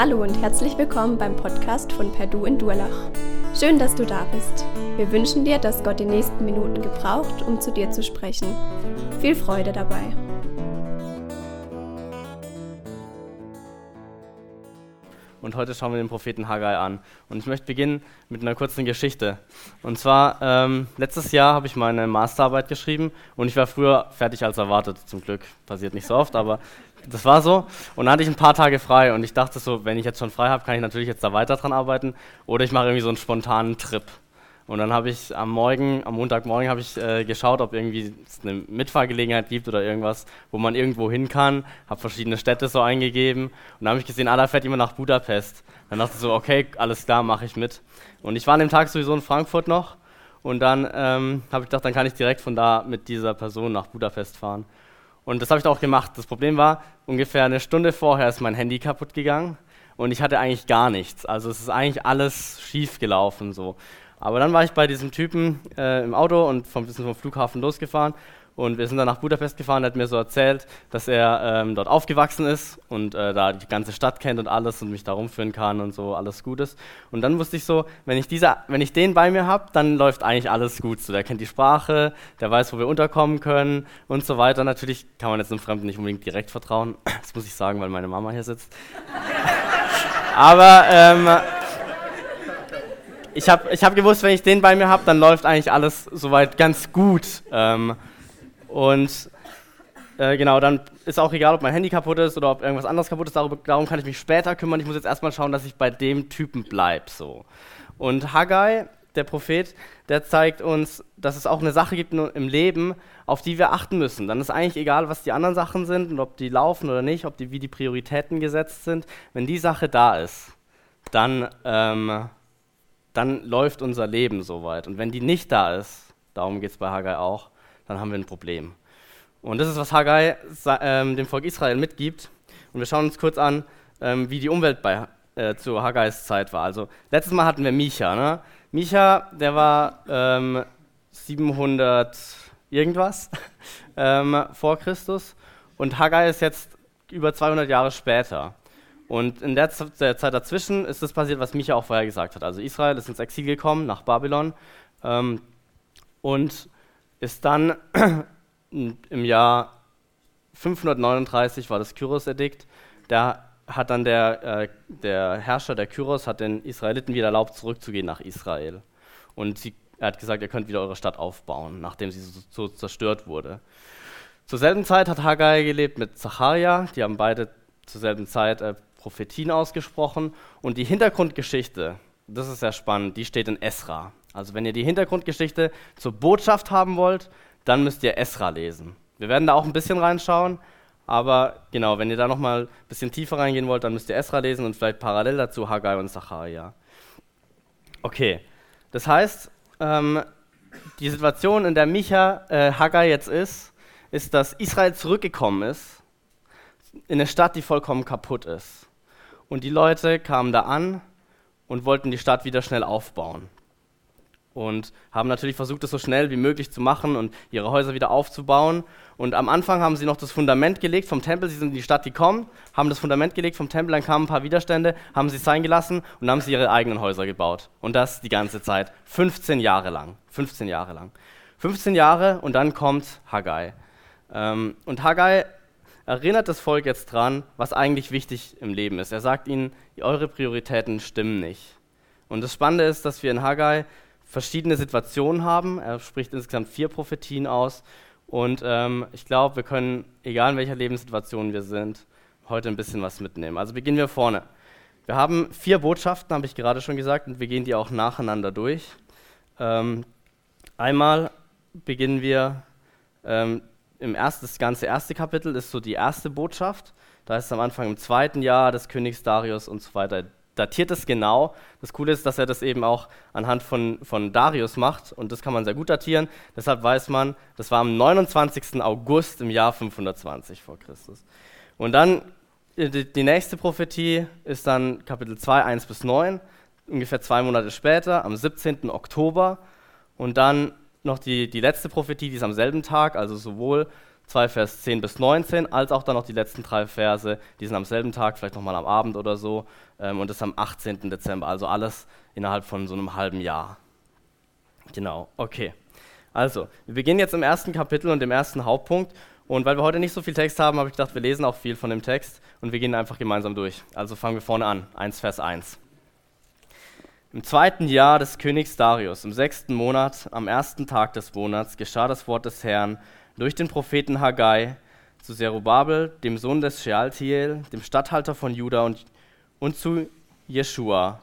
Hallo und herzlich willkommen beim Podcast von Perdu in Durlach. Schön, dass du da bist. Wir wünschen dir, dass Gott die nächsten Minuten gebraucht, um zu dir zu sprechen. Viel Freude dabei. Heute schauen wir den Propheten Haggai an. Und ich möchte beginnen mit einer kurzen Geschichte. Und zwar, ähm, letztes Jahr habe ich meine Masterarbeit geschrieben und ich war früher fertig als erwartet. Zum Glück passiert nicht so oft, aber das war so. Und dann hatte ich ein paar Tage frei und ich dachte so, wenn ich jetzt schon frei habe, kann ich natürlich jetzt da weiter dran arbeiten oder ich mache irgendwie so einen spontanen Trip. Und dann habe ich am Morgen, am Montagmorgen habe ich äh, geschaut, ob irgendwie eine Mitfahrgelegenheit gibt oder irgendwas, wo man irgendwo hin kann. Habe verschiedene Städte so eingegeben und dann habe ich gesehen, ah, fährt jemand nach Budapest. Dann dachte ich so, okay, alles klar, mache ich mit. Und ich war an dem Tag sowieso in Frankfurt noch und dann ähm, habe ich gedacht, dann kann ich direkt von da mit dieser Person nach Budapest fahren. Und das habe ich auch gemacht. Das Problem war, ungefähr eine Stunde vorher ist mein Handy kaputt gegangen und ich hatte eigentlich gar nichts. Also es ist eigentlich alles schief gelaufen so. Aber dann war ich bei diesem Typen äh, im Auto und vom, sind vom Flughafen losgefahren und wir sind dann nach Budapest gefahren, er hat mir so erzählt, dass er ähm, dort aufgewachsen ist und äh, da die ganze Stadt kennt und alles und mich da rumführen kann und so, alles gut ist. Und dann wusste ich so, wenn ich, diese, wenn ich den bei mir habe, dann läuft eigentlich alles gut. So, der kennt die Sprache, der weiß, wo wir unterkommen können und so weiter. Natürlich kann man jetzt einem Fremden nicht unbedingt direkt vertrauen. Das muss ich sagen, weil meine Mama hier sitzt. Aber ähm, ich habe ich hab gewusst, wenn ich den bei mir habe, dann läuft eigentlich alles soweit ganz gut. Ähm, und äh, genau, dann ist auch egal, ob mein Handy kaputt ist oder ob irgendwas anderes kaputt ist, darüber, darum kann ich mich später kümmern. Ich muss jetzt erstmal schauen, dass ich bei dem Typen bleibe. So. Und Haggai, der Prophet, der zeigt uns, dass es auch eine Sache gibt im Leben, auf die wir achten müssen. Dann ist eigentlich egal, was die anderen Sachen sind und ob die laufen oder nicht, ob die, wie die Prioritäten gesetzt sind. Wenn die Sache da ist, dann, ähm, dann läuft unser Leben soweit. Und wenn die nicht da ist, darum geht es bei Haggai auch, dann haben wir ein Problem. Und das ist, was Haggai ähm, dem Volk Israel mitgibt. Und wir schauen uns kurz an, ähm, wie die Umwelt bei, äh, zu Haggais Zeit war. Also letztes Mal hatten wir Micha. Ne? Micha, der war ähm, 700 irgendwas ähm, vor Christus und Haggai ist jetzt über 200 Jahre später. Und in der, der Zeit dazwischen ist das passiert, was Micha auch vorher gesagt hat. Also Israel ist ins Exil gekommen nach Babylon ähm, und ist dann im Jahr 539 war das Kyros-Edikt. Da hat dann der, äh, der Herrscher der Kyros hat den Israeliten wieder erlaubt, zurückzugehen nach Israel. Und sie, er hat gesagt, ihr könnt wieder eure Stadt aufbauen, nachdem sie so, so zerstört wurde. Zur selben Zeit hat Haggai gelebt mit Zacharia. Die haben beide zur selben Zeit äh, Prophetien ausgesprochen. Und die Hintergrundgeschichte, das ist sehr spannend, die steht in Esra. Also wenn ihr die Hintergrundgeschichte zur Botschaft haben wollt, dann müsst ihr Esra lesen. Wir werden da auch ein bisschen reinschauen, aber genau, wenn ihr da nochmal ein bisschen tiefer reingehen wollt, dann müsst ihr Esra lesen und vielleicht parallel dazu Haggai und Zacharia. Okay, das heißt, ähm, die Situation, in der Micha äh, Haggai jetzt ist, ist, dass Israel zurückgekommen ist in eine Stadt, die vollkommen kaputt ist. Und die Leute kamen da an und wollten die Stadt wieder schnell aufbauen und haben natürlich versucht, das so schnell wie möglich zu machen und ihre Häuser wieder aufzubauen. Und am Anfang haben sie noch das Fundament gelegt vom Tempel. Sie sind in die Stadt gekommen, haben das Fundament gelegt vom Tempel, dann kamen ein paar Widerstände, haben sie sein gelassen und haben sie ihre eigenen Häuser gebaut. Und das die ganze Zeit. 15 Jahre lang. 15 Jahre lang. 15 Jahre und dann kommt Haggai. Ähm, und Haggai erinnert das Volk jetzt dran, was eigentlich wichtig im Leben ist. Er sagt ihnen, eure Prioritäten stimmen nicht. Und das Spannende ist, dass wir in Haggai verschiedene Situationen haben. Er spricht insgesamt vier Prophetien aus. Und ähm, ich glaube, wir können, egal in welcher Lebenssituation wir sind, heute ein bisschen was mitnehmen. Also beginnen wir vorne. Wir haben vier Botschaften, habe ich gerade schon gesagt, und wir gehen die auch nacheinander durch. Ähm, einmal beginnen wir ähm, im ersten, das ganze erste Kapitel ist so die erste Botschaft. Da ist am Anfang im zweiten Jahr des Königs Darius und so weiter datiert es genau. Das Coole ist, dass er das eben auch anhand von, von Darius macht und das kann man sehr gut datieren. Deshalb weiß man, das war am 29. August im Jahr 520 vor Christus. Und dann äh, die, die nächste Prophetie ist dann Kapitel 2, 1 bis 9, ungefähr zwei Monate später, am 17. Oktober. Und dann noch die, die letzte Prophetie, die ist am selben Tag, also sowohl 2 Vers 10 bis 19, als auch dann noch die letzten drei Verse, die sind am selben Tag, vielleicht nochmal am Abend oder so, ähm, und das am 18. Dezember, also alles innerhalb von so einem halben Jahr. Genau, okay. Also, wir beginnen jetzt im ersten Kapitel und dem ersten Hauptpunkt. Und weil wir heute nicht so viel Text haben, habe ich gedacht, wir lesen auch viel von dem Text und wir gehen einfach gemeinsam durch. Also fangen wir vorne an, 1 Vers 1. Im zweiten Jahr des Königs Darius, im sechsten Monat, am ersten Tag des Monats, geschah das Wort des Herrn durch den Propheten Haggai zu Zerubabel, dem Sohn des Shealtiel, dem Statthalter von Juda und, und zu Jeschua,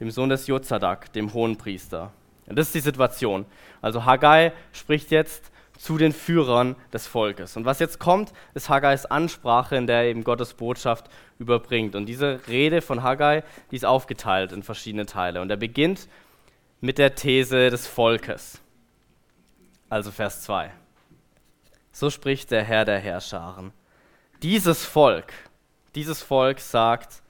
dem Sohn des Jozadak, dem Hohenpriester. Und das ist die Situation. Also Haggai spricht jetzt zu den Führern des Volkes. Und was jetzt kommt, ist Haggais Ansprache, in der er eben Gottes Botschaft überbringt. Und diese Rede von Haggai, die ist aufgeteilt in verschiedene Teile. Und er beginnt mit der These des Volkes. Also Vers 2. So spricht der Herr der Herrscharen. Dieses Volk, dieses Volk sagt,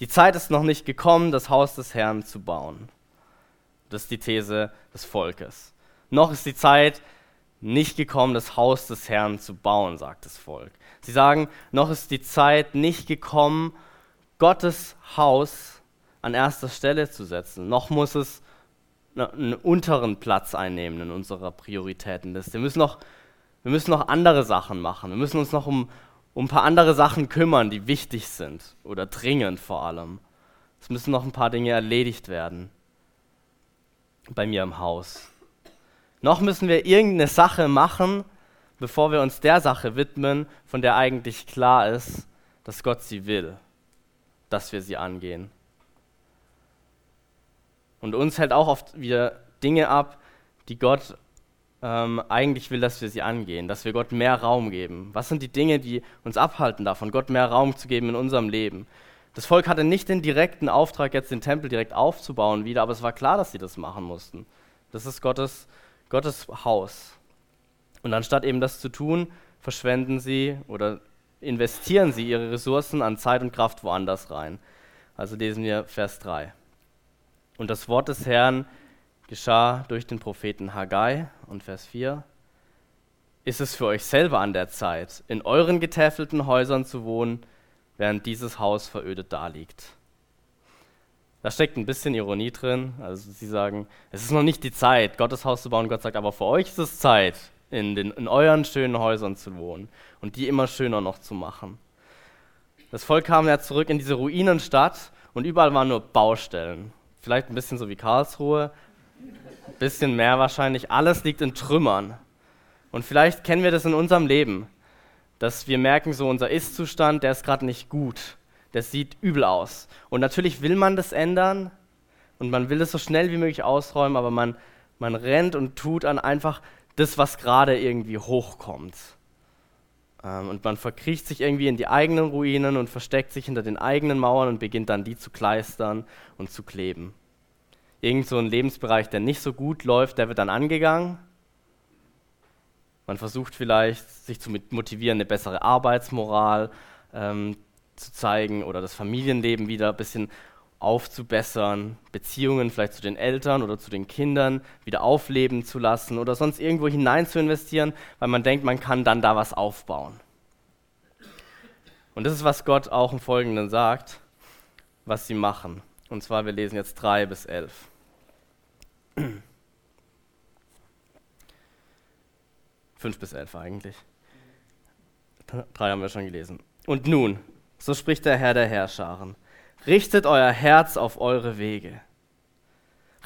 die Zeit ist noch nicht gekommen, das Haus des Herrn zu bauen. Das ist die These des Volkes. Noch ist die Zeit nicht gekommen, das Haus des Herrn zu bauen, sagt das Volk. Sie sagen, noch ist die Zeit nicht gekommen, Gottes Haus an erster Stelle zu setzen. Noch muss es einen unteren Platz einnehmen in unserer Prioritätenliste. Wir müssen noch, wir müssen noch andere Sachen machen. Wir müssen uns noch um, um ein paar andere Sachen kümmern, die wichtig sind oder dringend vor allem. Es müssen noch ein paar Dinge erledigt werden bei mir im Haus. Noch müssen wir irgendeine Sache machen, bevor wir uns der Sache widmen, von der eigentlich klar ist, dass Gott sie will, dass wir sie angehen. Und uns hält auch oft wieder Dinge ab, die Gott ähm, eigentlich will, dass wir sie angehen, dass wir Gott mehr Raum geben. Was sind die Dinge, die uns abhalten davon, Gott mehr Raum zu geben in unserem Leben? Das Volk hatte nicht den direkten Auftrag, jetzt den Tempel direkt aufzubauen wieder, aber es war klar, dass sie das machen mussten. Das ist Gottes Gottes Haus. Und anstatt eben das zu tun, verschwenden sie oder investieren sie ihre Ressourcen an Zeit und Kraft woanders rein. Also lesen wir Vers 3. Und das Wort des Herrn geschah durch den Propheten Haggai und Vers 4. Ist es für euch selber an der Zeit, in euren getäfelten Häusern zu wohnen, während dieses Haus verödet daliegt? Da steckt ein bisschen Ironie drin. Also sie sagen, es ist noch nicht die Zeit, Gottes Haus zu bauen. Gott sagt, aber für euch ist es Zeit, in, den, in euren schönen Häusern zu wohnen und die immer schöner noch zu machen. Das Volk kam ja zurück in diese Ruinenstadt und überall waren nur Baustellen. Vielleicht ein bisschen so wie Karlsruhe, ein bisschen mehr wahrscheinlich. Alles liegt in Trümmern. Und vielleicht kennen wir das in unserem Leben, dass wir merken, so unser Ist-Zustand, der ist gerade nicht gut das sieht übel aus. Und natürlich will man das ändern und man will es so schnell wie möglich ausräumen, aber man, man rennt und tut an einfach das, was gerade irgendwie hochkommt. Ähm, und man verkriecht sich irgendwie in die eigenen Ruinen und versteckt sich hinter den eigenen Mauern und beginnt dann die zu kleistern und zu kleben. Irgend so ein Lebensbereich, der nicht so gut läuft, der wird dann angegangen. Man versucht vielleicht, sich zu motivieren, eine bessere Arbeitsmoral ähm, zu zeigen oder das Familienleben wieder ein bisschen aufzubessern, Beziehungen vielleicht zu den Eltern oder zu den Kindern wieder aufleben zu lassen oder sonst irgendwo hinein zu investieren, weil man denkt, man kann dann da was aufbauen. Und das ist, was Gott auch im Folgenden sagt, was sie machen. Und zwar, wir lesen jetzt 3 bis 11. Fünf bis elf eigentlich. Drei haben wir schon gelesen. Und nun, so spricht der Herr der Herrscharen. Richtet euer Herz auf eure Wege.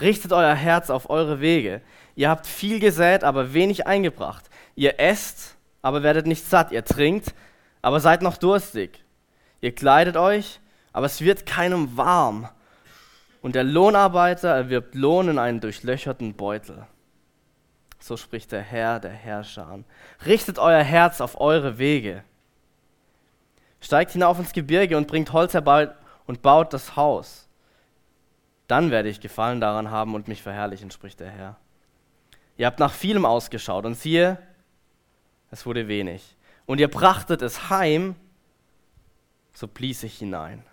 Richtet euer Herz auf eure Wege. Ihr habt viel gesät, aber wenig eingebracht. Ihr esst, aber werdet nicht satt. Ihr trinkt, aber seid noch durstig. Ihr kleidet euch, aber es wird keinem warm. Und der Lohnarbeiter erwirbt Lohn in einen durchlöcherten Beutel. So spricht der Herr der Herrscher Richtet euer Herz auf eure Wege. Steigt hinauf ins Gebirge und bringt Holz herbei und baut das Haus. Dann werde ich Gefallen daran haben und mich verherrlichen, spricht der Herr. Ihr habt nach vielem ausgeschaut und siehe, es wurde wenig. Und ihr brachtet es heim, so blies ich hinein.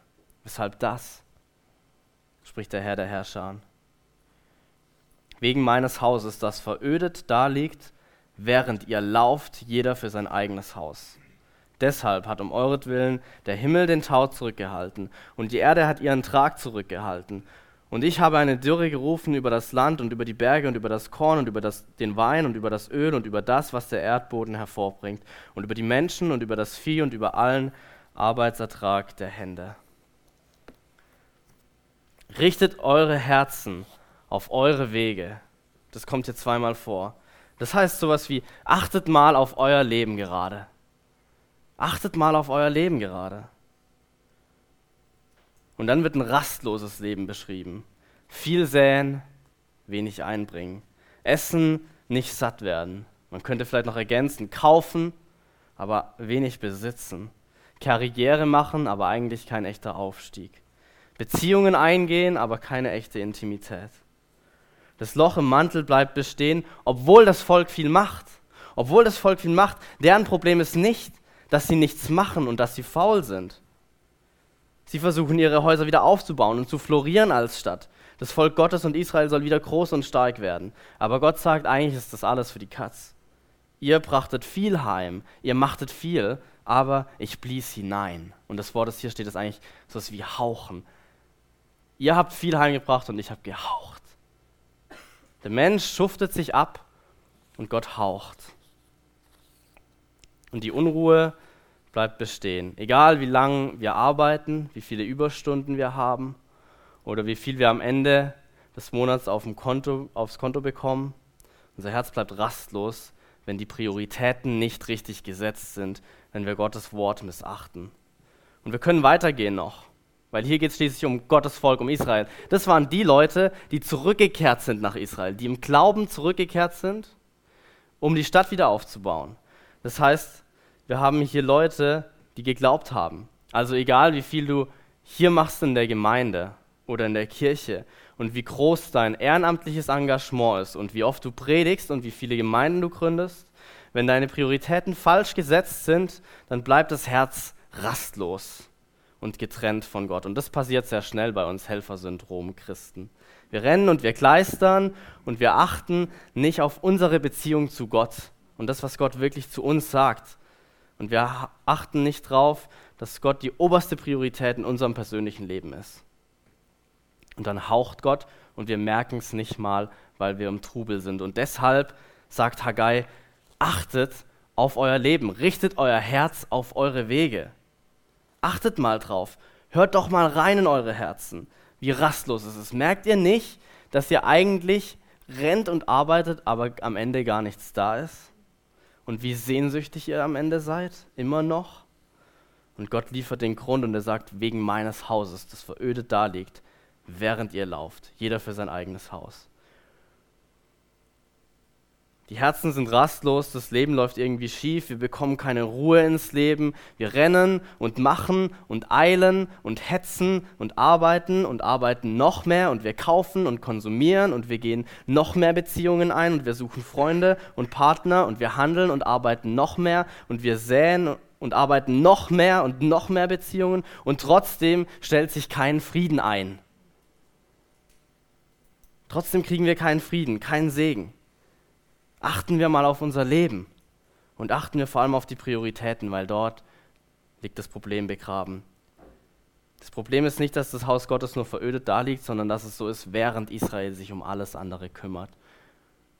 Weshalb das? spricht der Herr der Herrscher. Wegen meines Hauses, das verödet da liegt, während ihr lauft, jeder für sein eigenes Haus. Deshalb hat um euretwillen der Himmel den Tau zurückgehalten und die Erde hat ihren Trag zurückgehalten. Und ich habe eine Dürre gerufen über das Land und über die Berge und über das Korn und über das, den Wein und über das Öl und über das, was der Erdboden hervorbringt und über die Menschen und über das Vieh und über allen Arbeitsertrag der Hände. Richtet eure Herzen auf eure Wege. Das kommt hier zweimal vor. Das heißt sowas wie, achtet mal auf euer Leben gerade. Achtet mal auf euer Leben gerade. Und dann wird ein rastloses Leben beschrieben. Viel säen, wenig einbringen. Essen, nicht satt werden. Man könnte vielleicht noch ergänzen, kaufen, aber wenig besitzen. Karriere machen, aber eigentlich kein echter Aufstieg. Beziehungen eingehen, aber keine echte Intimität. Das Loch im Mantel bleibt bestehen, obwohl das Volk viel macht. Obwohl das Volk viel macht, deren Problem ist nicht, dass sie nichts machen und dass sie faul sind. Sie versuchen ihre Häuser wieder aufzubauen und zu florieren als Stadt. Das Volk Gottes und Israel soll wieder groß und stark werden. Aber Gott sagt, eigentlich ist das alles für die Katz. Ihr brachtet viel heim, ihr machtet viel, aber ich blies hinein. Und das Wort, das hier steht, ist eigentlich so wie hauchen. Ihr habt viel heimgebracht und ich habe gehaucht. Der Mensch schuftet sich ab und Gott haucht. Und die Unruhe bleibt bestehen. Egal wie lange wir arbeiten, wie viele Überstunden wir haben oder wie viel wir am Ende des Monats auf dem Konto, aufs Konto bekommen, unser Herz bleibt rastlos, wenn die Prioritäten nicht richtig gesetzt sind, wenn wir Gottes Wort missachten. Und wir können weitergehen noch, weil hier geht es schließlich um Gottes Volk, um Israel. Das waren die Leute, die zurückgekehrt sind nach Israel, die im Glauben zurückgekehrt sind, um die Stadt wieder aufzubauen. Das heißt, wir haben hier Leute, die geglaubt haben. Also egal, wie viel du hier machst in der Gemeinde oder in der Kirche und wie groß dein ehrenamtliches Engagement ist und wie oft du predigst und wie viele Gemeinden du gründest, wenn deine Prioritäten falsch gesetzt sind, dann bleibt das Herz rastlos und getrennt von Gott. Und das passiert sehr schnell bei uns Helfersyndrom-Christen. Wir rennen und wir kleistern und wir achten nicht auf unsere Beziehung zu Gott und das, was Gott wirklich zu uns sagt. Und wir achten nicht darauf, dass Gott die oberste Priorität in unserem persönlichen Leben ist. Und dann haucht Gott und wir merken es nicht mal, weil wir im Trubel sind. Und deshalb sagt Haggai, achtet auf euer Leben, richtet euer Herz auf eure Wege. Achtet mal drauf, hört doch mal rein in eure Herzen, wie rastlos es ist. Merkt ihr nicht, dass ihr eigentlich rennt und arbeitet, aber am Ende gar nichts da ist? Und wie sehnsüchtig ihr am Ende seid, immer noch. Und Gott liefert den Grund und er sagt, wegen meines Hauses, das verödet da liegt, während ihr lauft, jeder für sein eigenes Haus. Die Herzen sind rastlos, das Leben läuft irgendwie schief, wir bekommen keine Ruhe ins Leben, wir rennen und machen und eilen und hetzen und arbeiten und arbeiten noch mehr und wir kaufen und konsumieren und wir gehen noch mehr Beziehungen ein und wir suchen Freunde und Partner und wir handeln und arbeiten noch mehr und wir säen und arbeiten noch mehr und noch mehr Beziehungen und trotzdem stellt sich kein Frieden ein. Trotzdem kriegen wir keinen Frieden, keinen Segen achten wir mal auf unser Leben und achten wir vor allem auf die Prioritäten, weil dort liegt das Problem begraben. Das Problem ist nicht, dass das Haus Gottes nur verödet da liegt, sondern dass es so ist, während Israel sich um alles andere kümmert.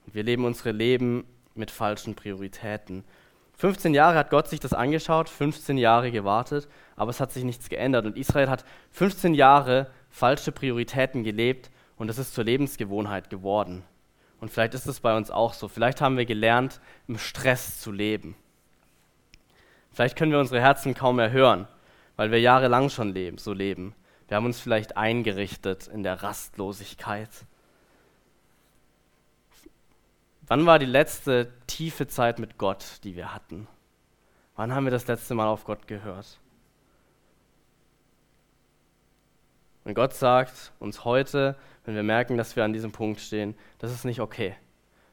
Und wir leben unsere Leben mit falschen Prioritäten. 15 Jahre hat Gott sich das angeschaut, 15 Jahre gewartet, aber es hat sich nichts geändert. Und Israel hat 15 Jahre falsche Prioritäten gelebt und es ist zur Lebensgewohnheit geworden. Und vielleicht ist es bei uns auch so. Vielleicht haben wir gelernt, im Stress zu leben. Vielleicht können wir unsere Herzen kaum mehr hören, weil wir jahrelang schon leben, so leben. Wir haben uns vielleicht eingerichtet in der Rastlosigkeit. Wann war die letzte tiefe Zeit mit Gott, die wir hatten? Wann haben wir das letzte Mal auf Gott gehört? Und Gott sagt uns heute, wenn wir merken, dass wir an diesem Punkt stehen, das ist nicht okay.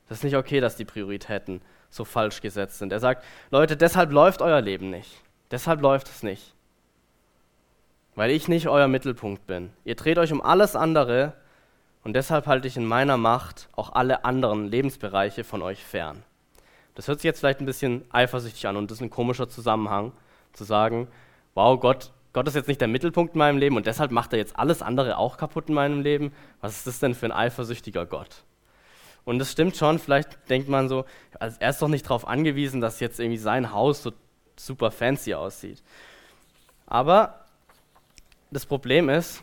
Das ist nicht okay, dass die Prioritäten so falsch gesetzt sind. Er sagt, Leute, deshalb läuft euer Leben nicht. Deshalb läuft es nicht. Weil ich nicht euer Mittelpunkt bin. Ihr dreht euch um alles andere und deshalb halte ich in meiner Macht auch alle anderen Lebensbereiche von euch fern. Das hört sich jetzt vielleicht ein bisschen eifersüchtig an und das ist ein komischer Zusammenhang, zu sagen, wow, Gott, Gott ist jetzt nicht der Mittelpunkt in meinem Leben und deshalb macht er jetzt alles andere auch kaputt in meinem Leben. Was ist das denn für ein eifersüchtiger Gott? Und das stimmt schon, vielleicht denkt man so, also er ist doch nicht darauf angewiesen, dass jetzt irgendwie sein Haus so super fancy aussieht. Aber das Problem ist,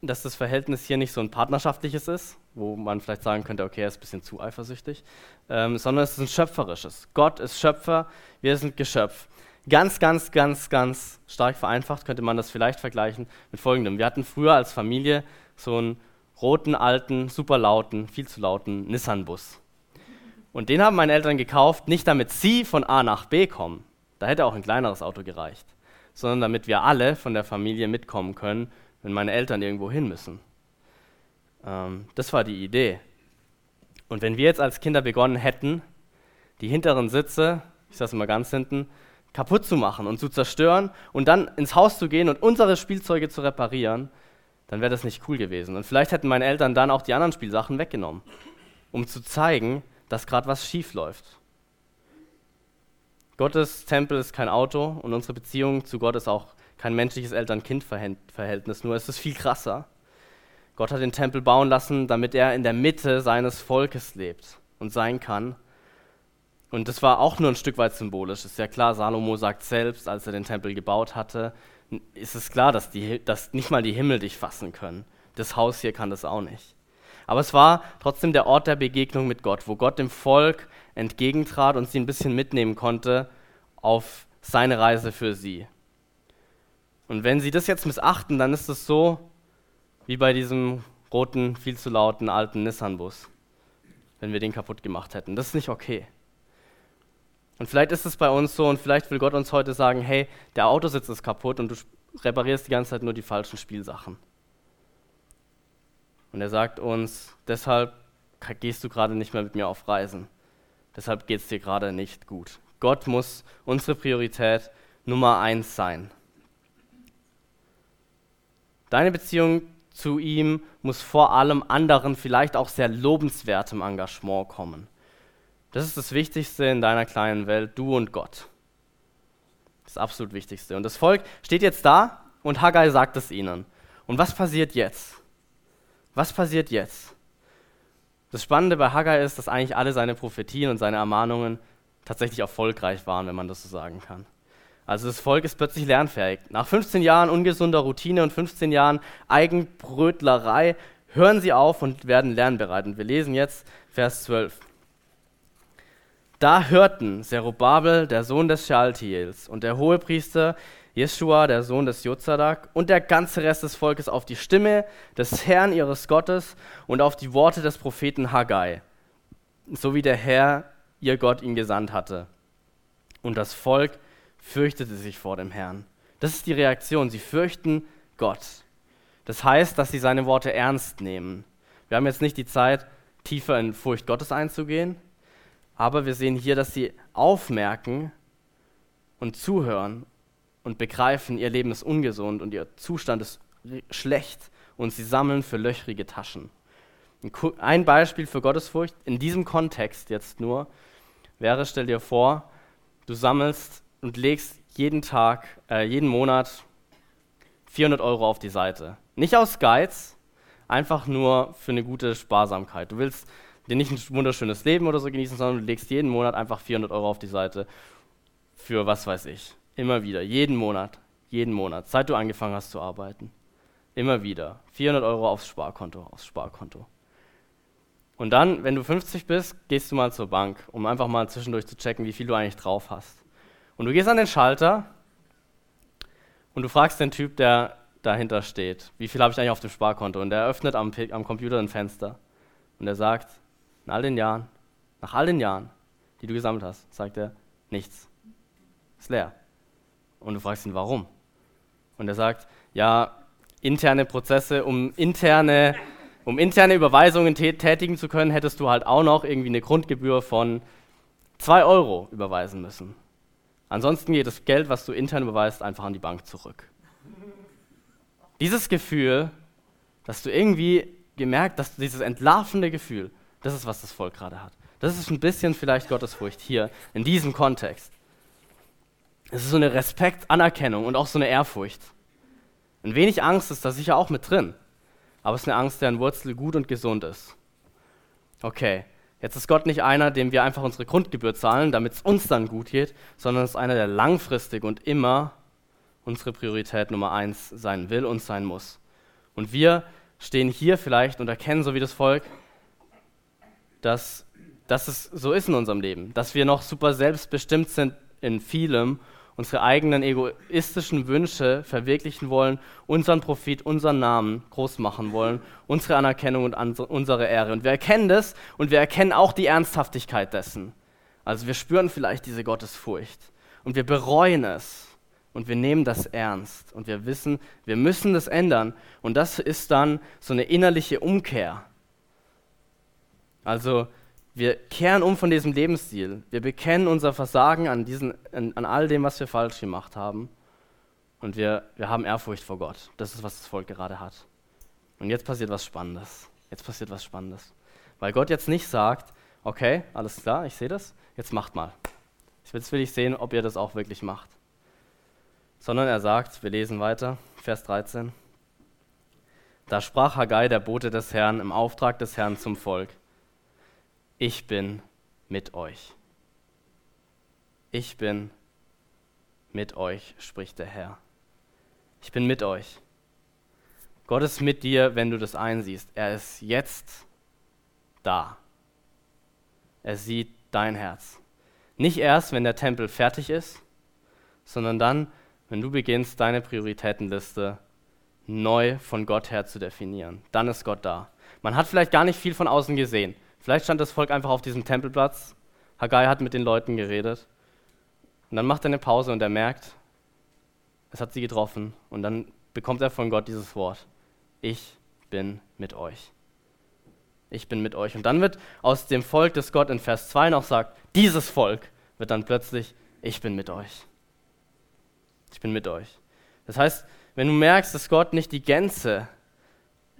dass das Verhältnis hier nicht so ein partnerschaftliches ist, wo man vielleicht sagen könnte, okay, er ist ein bisschen zu eifersüchtig, ähm, sondern es ist ein schöpferisches. Gott ist Schöpfer, wir sind Geschöpf. Ganz, ganz, ganz, ganz stark vereinfacht könnte man das vielleicht vergleichen mit folgendem. Wir hatten früher als Familie so einen roten, alten, super lauten, viel zu lauten Nissan-Bus. Und den haben meine Eltern gekauft, nicht damit sie von A nach B kommen, da hätte auch ein kleineres Auto gereicht, sondern damit wir alle von der Familie mitkommen können, wenn meine Eltern irgendwo hin müssen. Ähm, das war die Idee. Und wenn wir jetzt als Kinder begonnen hätten, die hinteren Sitze, ich saß immer ganz hinten, kaputt zu machen und zu zerstören und dann ins Haus zu gehen und unsere Spielzeuge zu reparieren, dann wäre das nicht cool gewesen. Und vielleicht hätten meine Eltern dann auch die anderen Spielsachen weggenommen, um zu zeigen, dass gerade was schief läuft. Gottes Tempel ist kein Auto und unsere Beziehung zu Gott ist auch kein menschliches Eltern-Kind-Verhältnis, nur es ist viel krasser. Gott hat den Tempel bauen lassen, damit er in der Mitte seines Volkes lebt und sein kann und das war auch nur ein Stück weit symbolisch. Ist ja klar, Salomo sagt selbst, als er den Tempel gebaut hatte, ist es klar, dass, die, dass nicht mal die Himmel dich fassen können. Das Haus hier kann das auch nicht. Aber es war trotzdem der Ort der Begegnung mit Gott, wo Gott dem Volk entgegentrat und sie ein bisschen mitnehmen konnte auf seine Reise für sie. Und wenn sie das jetzt missachten, dann ist es so wie bei diesem roten, viel zu lauten alten Nissan-Bus, wenn wir den kaputt gemacht hätten. Das ist nicht okay. Und vielleicht ist es bei uns so und vielleicht will Gott uns heute sagen, hey, der Autositz ist kaputt und du reparierst die ganze Zeit nur die falschen Spielsachen. Und er sagt uns, deshalb gehst du gerade nicht mehr mit mir auf Reisen. Deshalb geht es dir gerade nicht gut. Gott muss unsere Priorität Nummer eins sein. Deine Beziehung zu ihm muss vor allem anderen, vielleicht auch sehr lobenswertem Engagement kommen. Das ist das Wichtigste in deiner kleinen Welt, du und Gott. Das absolut Wichtigste. Und das Volk steht jetzt da und Haggai sagt es ihnen. Und was passiert jetzt? Was passiert jetzt? Das Spannende bei Haggai ist, dass eigentlich alle seine Prophetien und seine Ermahnungen tatsächlich erfolgreich waren, wenn man das so sagen kann. Also das Volk ist plötzlich lernfähig. Nach 15 Jahren ungesunder Routine und 15 Jahren Eigenbrötlerei hören sie auf und werden lernbereit. Und wir lesen jetzt Vers 12. Da hörten Zerubabel, der Sohn des Schaltiels, und der Hohepriester Jeschua, der Sohn des Jozadak, und der ganze Rest des Volkes auf die Stimme des Herrn ihres Gottes und auf die Worte des Propheten Haggai, so wie der Herr ihr Gott ihn gesandt hatte. Und das Volk fürchtete sich vor dem Herrn. Das ist die Reaktion. Sie fürchten Gott. Das heißt, dass sie seine Worte ernst nehmen. Wir haben jetzt nicht die Zeit, tiefer in Furcht Gottes einzugehen, aber wir sehen hier, dass sie aufmerken und zuhören und begreifen, ihr Leben ist ungesund und ihr Zustand ist schlecht und sie sammeln für löchrige Taschen. Ein Beispiel für Gottesfurcht in diesem Kontext jetzt nur wäre, stell dir vor, du sammelst und legst jeden Tag, äh, jeden Monat 400 Euro auf die Seite. Nicht aus Geiz, einfach nur für eine gute Sparsamkeit. Du willst dir nicht ein wunderschönes Leben oder so genießen, sondern du legst jeden Monat einfach 400 Euro auf die Seite für was weiß ich. Immer wieder, jeden Monat, jeden Monat, seit du angefangen hast zu arbeiten. Immer wieder. 400 Euro aufs Sparkonto, aufs Sparkonto. Und dann, wenn du 50 bist, gehst du mal zur Bank, um einfach mal zwischendurch zu checken, wie viel du eigentlich drauf hast. Und du gehst an den Schalter und du fragst den Typ, der dahinter steht, wie viel habe ich eigentlich auf dem Sparkonto? Und der öffnet am, am Computer ein Fenster und er sagt, in all den Jahren, nach all den Jahren, die du gesammelt hast, sagt er, nichts. Ist leer. Und du fragst ihn, warum? Und er sagt, ja, interne Prozesse, um interne, um interne Überweisungen tätigen zu können, hättest du halt auch noch irgendwie eine Grundgebühr von 2 Euro überweisen müssen. Ansonsten geht das Geld, was du intern überweist, einfach an die Bank zurück. Dieses Gefühl, dass du irgendwie gemerkt, dass dieses entlarvende Gefühl, das ist, was das Volk gerade hat. Das ist ein bisschen vielleicht Gottesfurcht hier, in diesem Kontext. Es ist so eine Respekt, Anerkennung und auch so eine Ehrfurcht. Ein wenig Angst ist da sicher auch mit drin, aber es ist eine Angst, deren Wurzel gut und gesund ist. Okay, jetzt ist Gott nicht einer, dem wir einfach unsere Grundgebühr zahlen, damit es uns dann gut geht, sondern es ist einer, der langfristig und immer unsere Priorität Nummer eins sein will und sein muss. Und wir stehen hier vielleicht und erkennen, so wie das Volk, dass, dass es so ist in unserem Leben, dass wir noch super selbstbestimmt sind in vielem unsere eigenen egoistischen Wünsche verwirklichen wollen, unseren Profit, unseren Namen groß machen wollen, unsere Anerkennung und unsere Ehre. Und wir erkennen das und wir erkennen auch die Ernsthaftigkeit dessen. Also wir spüren vielleicht diese Gottesfurcht und wir bereuen es und wir nehmen das ernst und wir wissen, wir müssen das ändern. Und das ist dann so eine innerliche Umkehr. Also wir kehren um von diesem Lebensstil. Wir bekennen unser Versagen an, diesen, an, an all dem, was wir falsch gemacht haben. Und wir, wir haben Ehrfurcht vor Gott. Das ist, was das Volk gerade hat. Und jetzt passiert was Spannendes. Jetzt passiert was Spannendes. Weil Gott jetzt nicht sagt, okay, alles klar, ich sehe das, jetzt macht mal. Jetzt will ich sehen, ob ihr das auch wirklich macht. Sondern er sagt, wir lesen weiter, Vers 13. Da sprach Haggai, der Bote des Herrn, im Auftrag des Herrn zum Volk ich bin mit euch. Ich bin mit euch, spricht der Herr. Ich bin mit euch. Gott ist mit dir, wenn du das einsiehst. Er ist jetzt da. Er sieht dein Herz. Nicht erst, wenn der Tempel fertig ist, sondern dann, wenn du beginnst, deine Prioritätenliste neu von Gott her zu definieren. Dann ist Gott da. Man hat vielleicht gar nicht viel von außen gesehen. Vielleicht stand das Volk einfach auf diesem Tempelplatz. Haggai hat mit den Leuten geredet. Und dann macht er eine Pause und er merkt, es hat sie getroffen. Und dann bekommt er von Gott dieses Wort. Ich bin mit euch. Ich bin mit euch. Und dann wird aus dem Volk, das Gott in Vers 2 noch sagt, dieses Volk wird dann plötzlich, ich bin mit euch. Ich bin mit euch. Das heißt, wenn du merkst, dass Gott nicht die Gänze,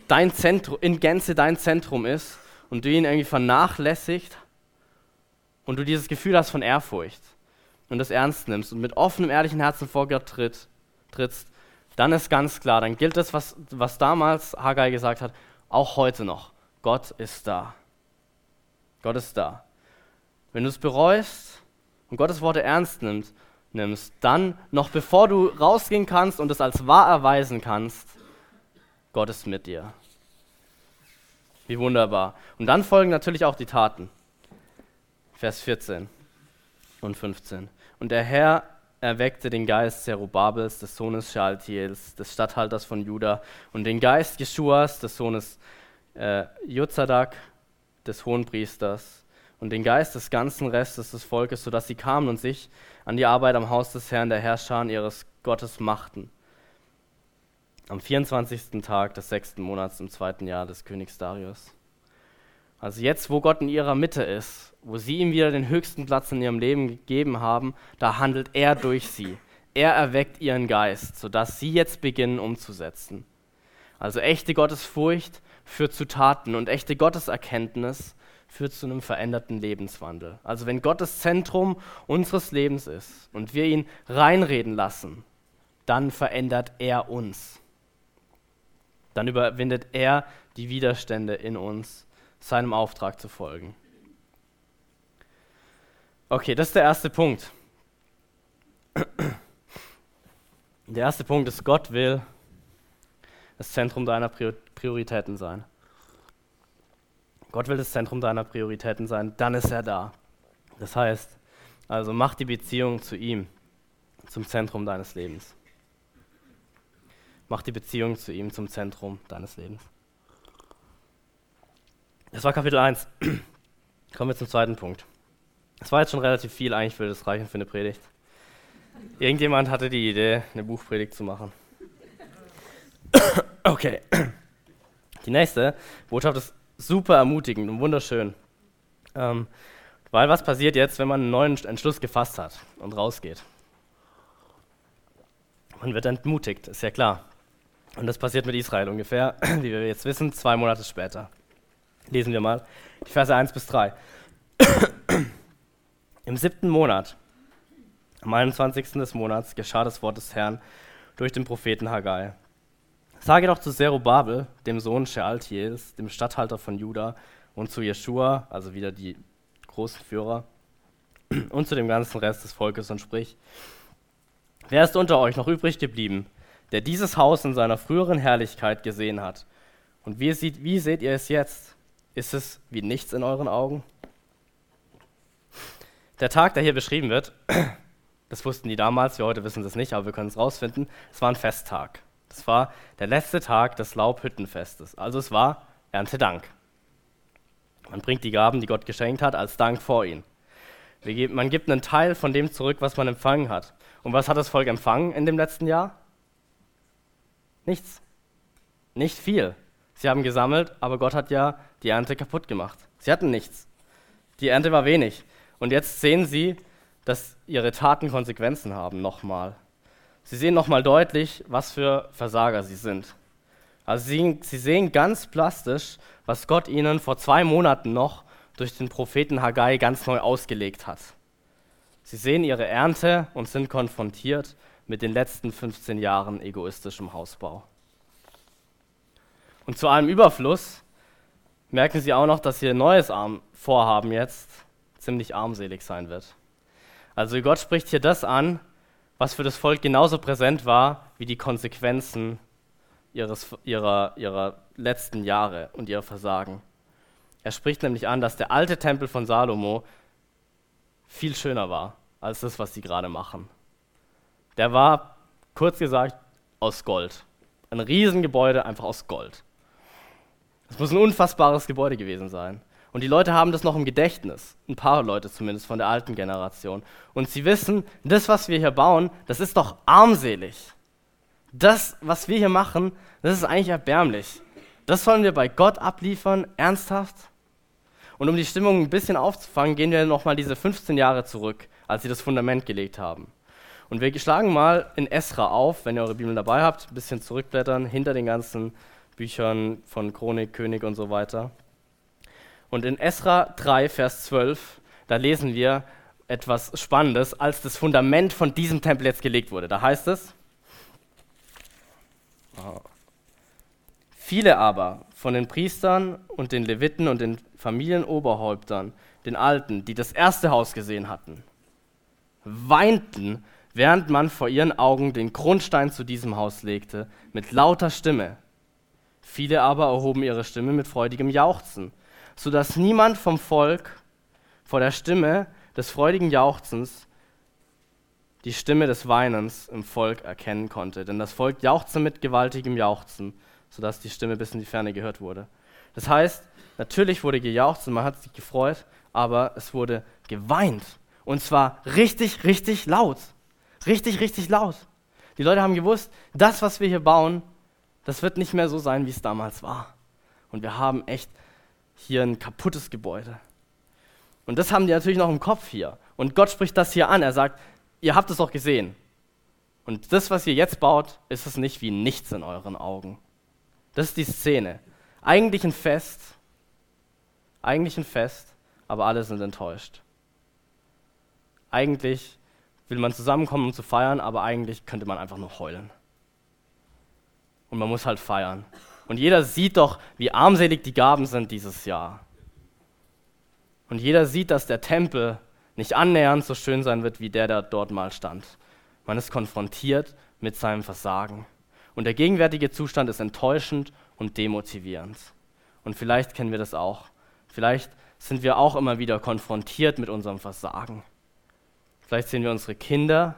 dein Zentrum, in Gänze dein Zentrum ist, und du ihn irgendwie vernachlässigt und du dieses Gefühl hast von Ehrfurcht und das ernst nimmst und mit offenem, ehrlichen Herzen vor Gott tritt, trittst, dann ist ganz klar, dann gilt das, was, was damals Haggai gesagt hat, auch heute noch. Gott ist da. Gott ist da. Wenn du es bereust und Gottes Worte ernst nimmst, nimmst, dann, noch bevor du rausgehen kannst und es als wahr erweisen kannst, Gott ist mit dir. Wie wunderbar. Und dann folgen natürlich auch die Taten. Vers 14 und 15. Und der Herr erweckte den Geist Zerubabels, des Sohnes Schaltiels, des Statthalters von Juda, und den Geist Jeschuas, des Sohnes äh, Jozadak, des Hohenpriesters, und den Geist des ganzen Restes des Volkes, sodass sie kamen und sich an die Arbeit am Haus des Herrn, der Herrscher ihres Gottes machten am 24. Tag des sechsten Monats im zweiten Jahr des Königs Darius. Also jetzt, wo Gott in ihrer Mitte ist, wo sie ihm wieder den höchsten Platz in ihrem Leben gegeben haben, da handelt er durch sie. Er erweckt ihren Geist, sodass sie jetzt beginnen umzusetzen. Also echte Gottesfurcht führt zu Taten und echte Gotteserkenntnis führt zu einem veränderten Lebenswandel. Also wenn Gott das Zentrum unseres Lebens ist und wir ihn reinreden lassen, dann verändert er uns. Dann überwindet er die Widerstände in uns, seinem Auftrag zu folgen. Okay, das ist der erste Punkt. Der erste Punkt ist, Gott will das Zentrum deiner Prioritäten sein. Gott will das Zentrum deiner Prioritäten sein, dann ist er da. Das heißt, also mach die Beziehung zu ihm zum Zentrum deines Lebens. Mach die Beziehung zu ihm zum Zentrum deines Lebens. Das war Kapitel 1. Kommen wir zum zweiten Punkt. Das war jetzt schon relativ viel, eigentlich würde das reichen für eine Predigt. Irgendjemand hatte die Idee, eine Buchpredigt zu machen. Okay. Die nächste Botschaft ist super ermutigend und wunderschön. Ähm, weil was passiert jetzt, wenn man einen neuen Entschluss gefasst hat und rausgeht? Man wird entmutigt, ist ja klar. Und das passiert mit Israel ungefähr, wie wir jetzt wissen, zwei Monate später. Lesen wir mal die Verse 1 bis 3. Im siebten Monat, am 21. des Monats, geschah das Wort des Herrn durch den Propheten Haggai. Sage doch zu Zerubabel, dem Sohn Shealtiels, dem Statthalter von Juda, und zu Jeschua, also wieder die großen Führer, und zu dem ganzen Rest des Volkes und sprich, wer ist unter euch noch übrig geblieben, der dieses Haus in seiner früheren Herrlichkeit gesehen hat? Und wie, sieht, wie seht ihr es jetzt? Ist es wie nichts in euren Augen? Der Tag, der hier beschrieben wird, das wussten die damals, wir heute wissen es nicht, aber wir können es rausfinden, es war ein Festtag. Das war der letzte Tag des Laubhüttenfestes. Also es war Erntedank. Man bringt die Gaben, die Gott geschenkt hat, als Dank vor ihn. Man gibt einen Teil von dem zurück, was man empfangen hat. Und was hat das Volk empfangen in dem letzten Jahr? Nichts. Nicht viel. Sie haben gesammelt, aber Gott hat ja die Ernte kaputt gemacht. Sie hatten nichts. Die Ernte war wenig. Und jetzt sehen sie, dass ihre Taten Konsequenzen haben, nochmal. Sie sehen nochmal deutlich, was für Versager sie sind. Also sie, sie, sehen ganz plastisch, was Gott ihnen vor zwei Monaten noch durch den Propheten Haggai ganz neu ausgelegt hat. Sie sehen ihre Ernte und sind konfrontiert mit den letzten 15 Jahren egoistischem Hausbau. Und zu allem Überfluss merken sie auch noch, dass ihr neues Vorhaben jetzt ziemlich armselig sein wird. Also Gott spricht hier das an, was für das Volk genauso präsent war wie die Konsequenzen ihres, ihrer, ihrer letzten Jahre und ihr Versagen. Er spricht nämlich an, dass der alte Tempel von Salomo viel schöner war als das, was sie gerade machen. Der war, kurz gesagt, aus Gold. Ein Riesengebäude einfach aus Gold. Es muss ein unfassbares Gebäude gewesen sein. Und die Leute haben das noch im Gedächtnis, ein paar Leute zumindest von der alten Generation. Und sie wissen, das, was wir hier bauen, das ist doch armselig. Das, was wir hier machen, das ist eigentlich erbärmlich. Das sollen wir bei Gott abliefern, ernsthaft? Und um die Stimmung ein bisschen aufzufangen, gehen wir nochmal diese 15 Jahre zurück, als sie das Fundament gelegt haben. Und wir schlagen mal in Esra auf, wenn ihr eure Bibel dabei habt, ein bisschen zurückblättern, hinter den ganzen Büchern von Chronik, König und so weiter. Und in Esra 3, Vers 12, da lesen wir etwas Spannendes, als das Fundament von diesem Tempel jetzt gelegt wurde. Da heißt es, viele aber von den Priestern und den Leviten und den Familienoberhäuptern, den Alten, die das erste Haus gesehen hatten, weinten, während man vor ihren Augen den Grundstein zu diesem Haus legte, mit lauter Stimme. Viele aber erhoben ihre Stimme mit freudigem Jauchzen sodass niemand vom Volk vor der Stimme des freudigen Jauchzens die Stimme des Weinens im Volk erkennen konnte. Denn das Volk jauchzte mit gewaltigem Jauchzen, sodass die Stimme bis in die Ferne gehört wurde. Das heißt, natürlich wurde gejauchzt und man hat sich gefreut, aber es wurde geweint. Und zwar richtig, richtig laut. Richtig, richtig laut. Die Leute haben gewusst, das, was wir hier bauen, das wird nicht mehr so sein, wie es damals war. Und wir haben echt hier ein kaputtes Gebäude. Und das haben die natürlich noch im Kopf hier. Und Gott spricht das hier an. Er sagt, ihr habt es doch gesehen. Und das, was ihr jetzt baut, ist es nicht wie nichts in euren Augen. Das ist die Szene. Eigentlich ein Fest, eigentlich ein Fest, aber alle sind enttäuscht. Eigentlich will man zusammenkommen, um zu feiern, aber eigentlich könnte man einfach nur heulen. Und man muss halt feiern. Und jeder sieht doch, wie armselig die Gaben sind dieses Jahr. Und jeder sieht, dass der Tempel nicht annähernd so schön sein wird, wie der, der dort mal stand. Man ist konfrontiert mit seinem Versagen. Und der gegenwärtige Zustand ist enttäuschend und demotivierend. Und vielleicht kennen wir das auch. Vielleicht sind wir auch immer wieder konfrontiert mit unserem Versagen. Vielleicht sehen wir unsere Kinder,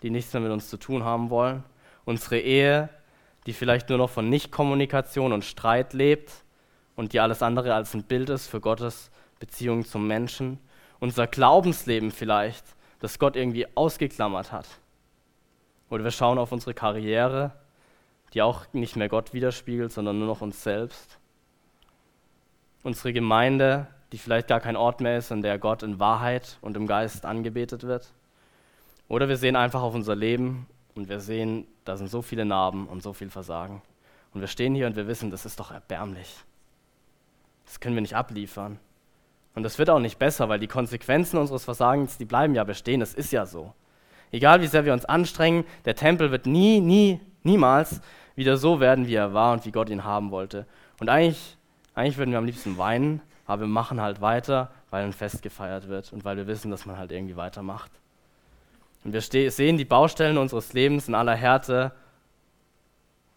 die nichts mehr mit uns zu tun haben wollen, unsere Ehe, die vielleicht nur noch von Nichtkommunikation und Streit lebt und die alles andere als ein Bild ist für Gottes Beziehung zum Menschen. Unser Glaubensleben vielleicht, das Gott irgendwie ausgeklammert hat. Oder wir schauen auf unsere Karriere, die auch nicht mehr Gott widerspiegelt, sondern nur noch uns selbst. Unsere Gemeinde, die vielleicht gar kein Ort mehr ist, in der Gott in Wahrheit und im Geist angebetet wird. Oder wir sehen einfach auf unser Leben und wir sehen, da sind so viele Narben und so viel Versagen. Und wir stehen hier und wir wissen, das ist doch erbärmlich. Das können wir nicht abliefern. Und das wird auch nicht besser, weil die Konsequenzen unseres Versagens, die bleiben ja bestehen. Es ist ja so. Egal wie sehr wir uns anstrengen, der Tempel wird nie, nie, niemals wieder so werden, wie er war und wie Gott ihn haben wollte. Und eigentlich, eigentlich würden wir am liebsten weinen, aber wir machen halt weiter, weil ein Fest gefeiert wird und weil wir wissen, dass man halt irgendwie weitermacht. Und wir sehen die Baustellen unseres Lebens in aller Härte.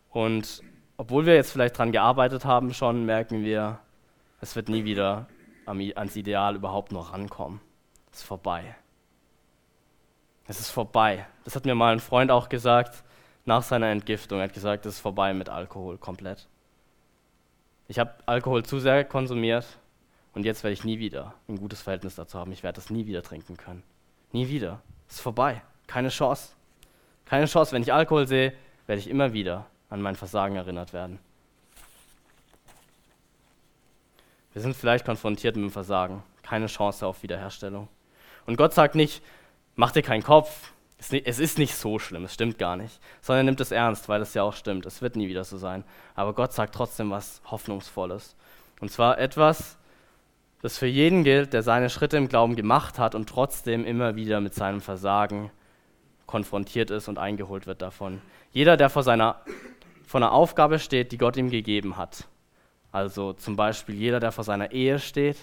Und obwohl wir jetzt vielleicht daran gearbeitet haben, schon merken wir, es wird nie wieder ans Ideal überhaupt noch rankommen. Es ist vorbei. Es ist vorbei. Das hat mir mal ein Freund auch gesagt nach seiner Entgiftung. Er hat gesagt, es ist vorbei mit Alkohol komplett. Ich habe Alkohol zu sehr konsumiert und jetzt werde ich nie wieder ein gutes Verhältnis dazu haben. Ich werde das nie wieder trinken können. Nie wieder. Ist vorbei. Keine Chance. Keine Chance. Wenn ich Alkohol sehe, werde ich immer wieder an mein Versagen erinnert werden. Wir sind vielleicht konfrontiert mit dem Versagen. Keine Chance auf Wiederherstellung. Und Gott sagt nicht, mach dir keinen Kopf, es ist nicht so schlimm, es stimmt gar nicht, sondern er nimmt es ernst, weil es ja auch stimmt. Es wird nie wieder so sein. Aber Gott sagt trotzdem was Hoffnungsvolles. Und zwar etwas, das für jeden gilt, der seine Schritte im Glauben gemacht hat und trotzdem immer wieder mit seinem Versagen konfrontiert ist und eingeholt wird davon. Jeder, der vor, seiner, vor einer Aufgabe steht, die Gott ihm gegeben hat, also zum Beispiel jeder, der vor seiner Ehe steht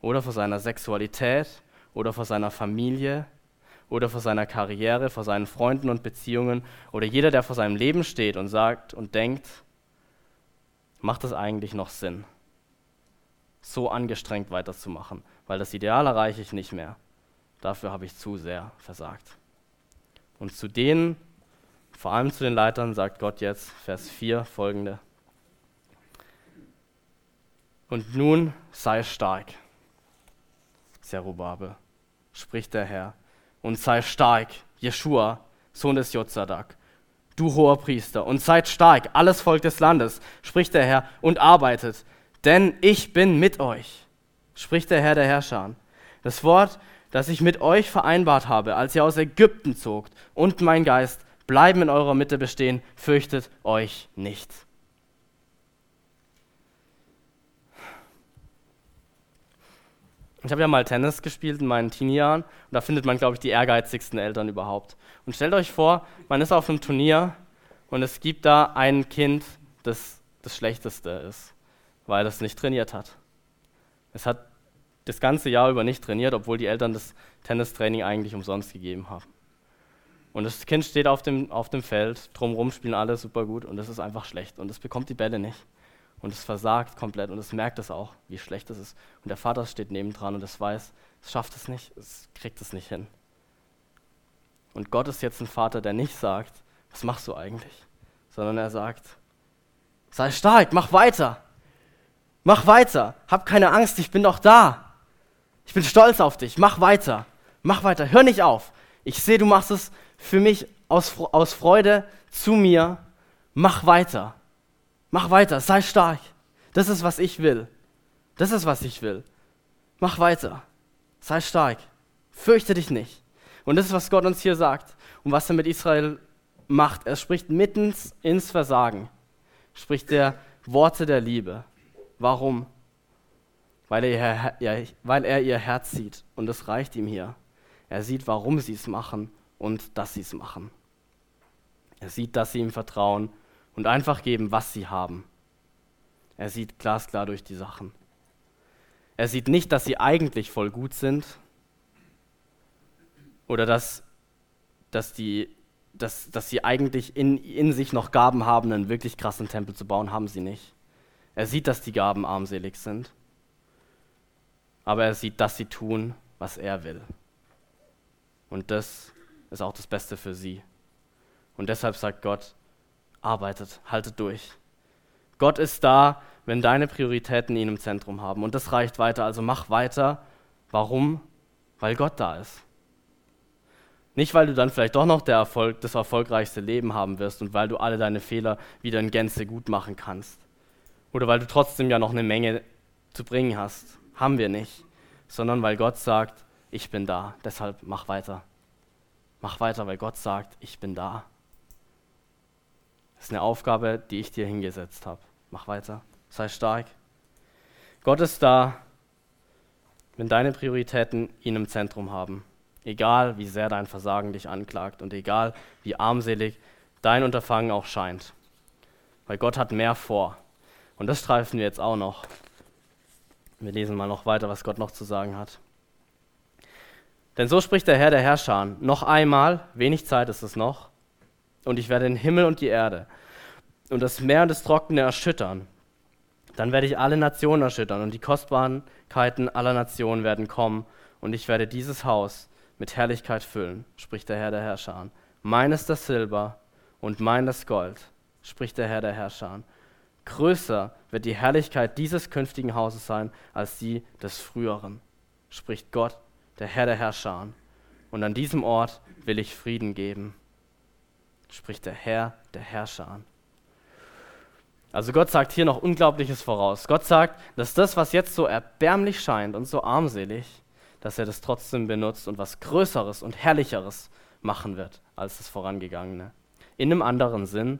oder vor seiner Sexualität oder vor seiner Familie oder vor seiner Karriere, vor seinen Freunden und Beziehungen oder jeder, der vor seinem Leben steht und sagt und denkt, macht es eigentlich noch Sinn, so angestrengt weiterzumachen, weil das Ideal erreiche ich nicht mehr. Dafür habe ich zu sehr versagt. Und zu denen, vor allem zu den Leitern, sagt Gott jetzt, Vers 4 folgende. Und nun sei stark, Zerubabel, spricht der Herr, und sei stark, Jeschua, Sohn des Jotzadak, du hoher Priester, und seid stark, alles Volk des Landes, spricht der Herr, und arbeitet, denn ich bin mit euch, spricht der Herr der Herrscher. Das Wort, das ich mit euch vereinbart habe, als ihr aus Ägypten zogt, und mein Geist bleiben in eurer Mitte bestehen, fürchtet euch nicht. Ich habe ja mal Tennis gespielt in meinen Teenie-Jahren und da findet man, glaube ich, die ehrgeizigsten Eltern überhaupt. Und stellt euch vor, man ist auf einem Turnier und es gibt da ein Kind, das das Schlechteste ist, weil es nicht trainiert hat. Es hat das ganze Jahr über nicht trainiert, obwohl die Eltern das Tennistraining eigentlich umsonst gegeben haben. Und das Kind steht auf dem, auf dem Feld, drumherum spielen alle super gut und es ist einfach schlecht und es bekommt die Bälle nicht und es versagt komplett und es merkt es auch, wie schlecht es ist. Und der Vater steht nebendran und es weiß, es schafft es nicht, es kriegt es nicht hin. Und Gott ist jetzt ein Vater, der nicht sagt, was machst du eigentlich? Sondern er sagt, sei stark, mach weiter. Mach weiter, hab keine Angst, ich bin doch da. Ich bin stolz auf dich, mach weiter. Mach weiter, hör nicht auf. Ich sehe, du machst es für mich aus, aus Freude zu mir. Mach weiter. Mach weiter, sei stark. Das ist, was ich will. Das ist, was ich will. Mach weiter. Sei stark. Fürchte dich nicht. Und das ist, was Gott uns hier sagt und was er mit Israel macht. Er spricht mitten ins Versagen. Spricht der Worte der Liebe. Warum? Weil er, ja, weil er ihr Herz sieht und es reicht ihm hier. Er sieht, warum sie es machen und dass sie es machen. Er sieht, dass sie ihm vertrauen und einfach geben, was sie haben. Er sieht glasklar durch die Sachen. Er sieht nicht, dass sie eigentlich voll gut sind oder dass, dass, die, dass, dass sie eigentlich in, in sich noch Gaben haben, einen wirklich krassen Tempel zu bauen, haben sie nicht. Er sieht, dass die Gaben armselig sind, aber er sieht, dass sie tun, was er will. Und das ist auch das Beste für sie. Und deshalb sagt Gott, arbeitet, haltet durch. Gott ist da, wenn deine Prioritäten ihn im Zentrum haben. Und das reicht weiter, also mach weiter. Warum? Weil Gott da ist. Nicht, weil du dann vielleicht doch noch Erfolg, das erfolgreichste Leben haben wirst und weil du alle deine Fehler wieder in Gänze gut machen kannst. Oder weil du trotzdem ja noch eine Menge zu bringen hast. Haben wir nicht. Sondern weil Gott sagt, ich bin da. Deshalb mach weiter. Mach weiter, weil Gott sagt, ich bin da. Das ist eine Aufgabe, die ich dir hingesetzt habe. Mach weiter. Sei stark. Gott ist da, wenn deine Prioritäten ihn im Zentrum haben. Egal, wie sehr dein Versagen dich anklagt und egal, wie armselig dein Unterfangen auch scheint. Weil Gott hat mehr vor. Und das streifen wir jetzt auch noch. Wir lesen mal noch weiter, was Gott noch zu sagen hat. Denn so spricht der Herr der Herrscher, noch einmal, wenig Zeit ist es noch, und ich werde den Himmel und die Erde und das Meer und das Trockene erschüttern. Dann werde ich alle Nationen erschüttern und die Kostbarkeiten aller Nationen werden kommen und ich werde dieses Haus mit Herrlichkeit füllen, spricht der Herr der Herrscher. Mein ist das Silber und mein das Gold, spricht der Herr der Herrscher. Größer wird die Herrlichkeit dieses künftigen Hauses sein als die des früheren, spricht Gott der Herr der Herrscher. Und an diesem Ort will ich Frieden geben, spricht der Herr der Herrscher. Also Gott sagt hier noch Unglaubliches voraus. Gott sagt, dass das, was jetzt so erbärmlich scheint und so armselig, dass er das trotzdem benutzt und was Größeres und Herrlicheres machen wird als das Vorangegangene. In einem anderen Sinn,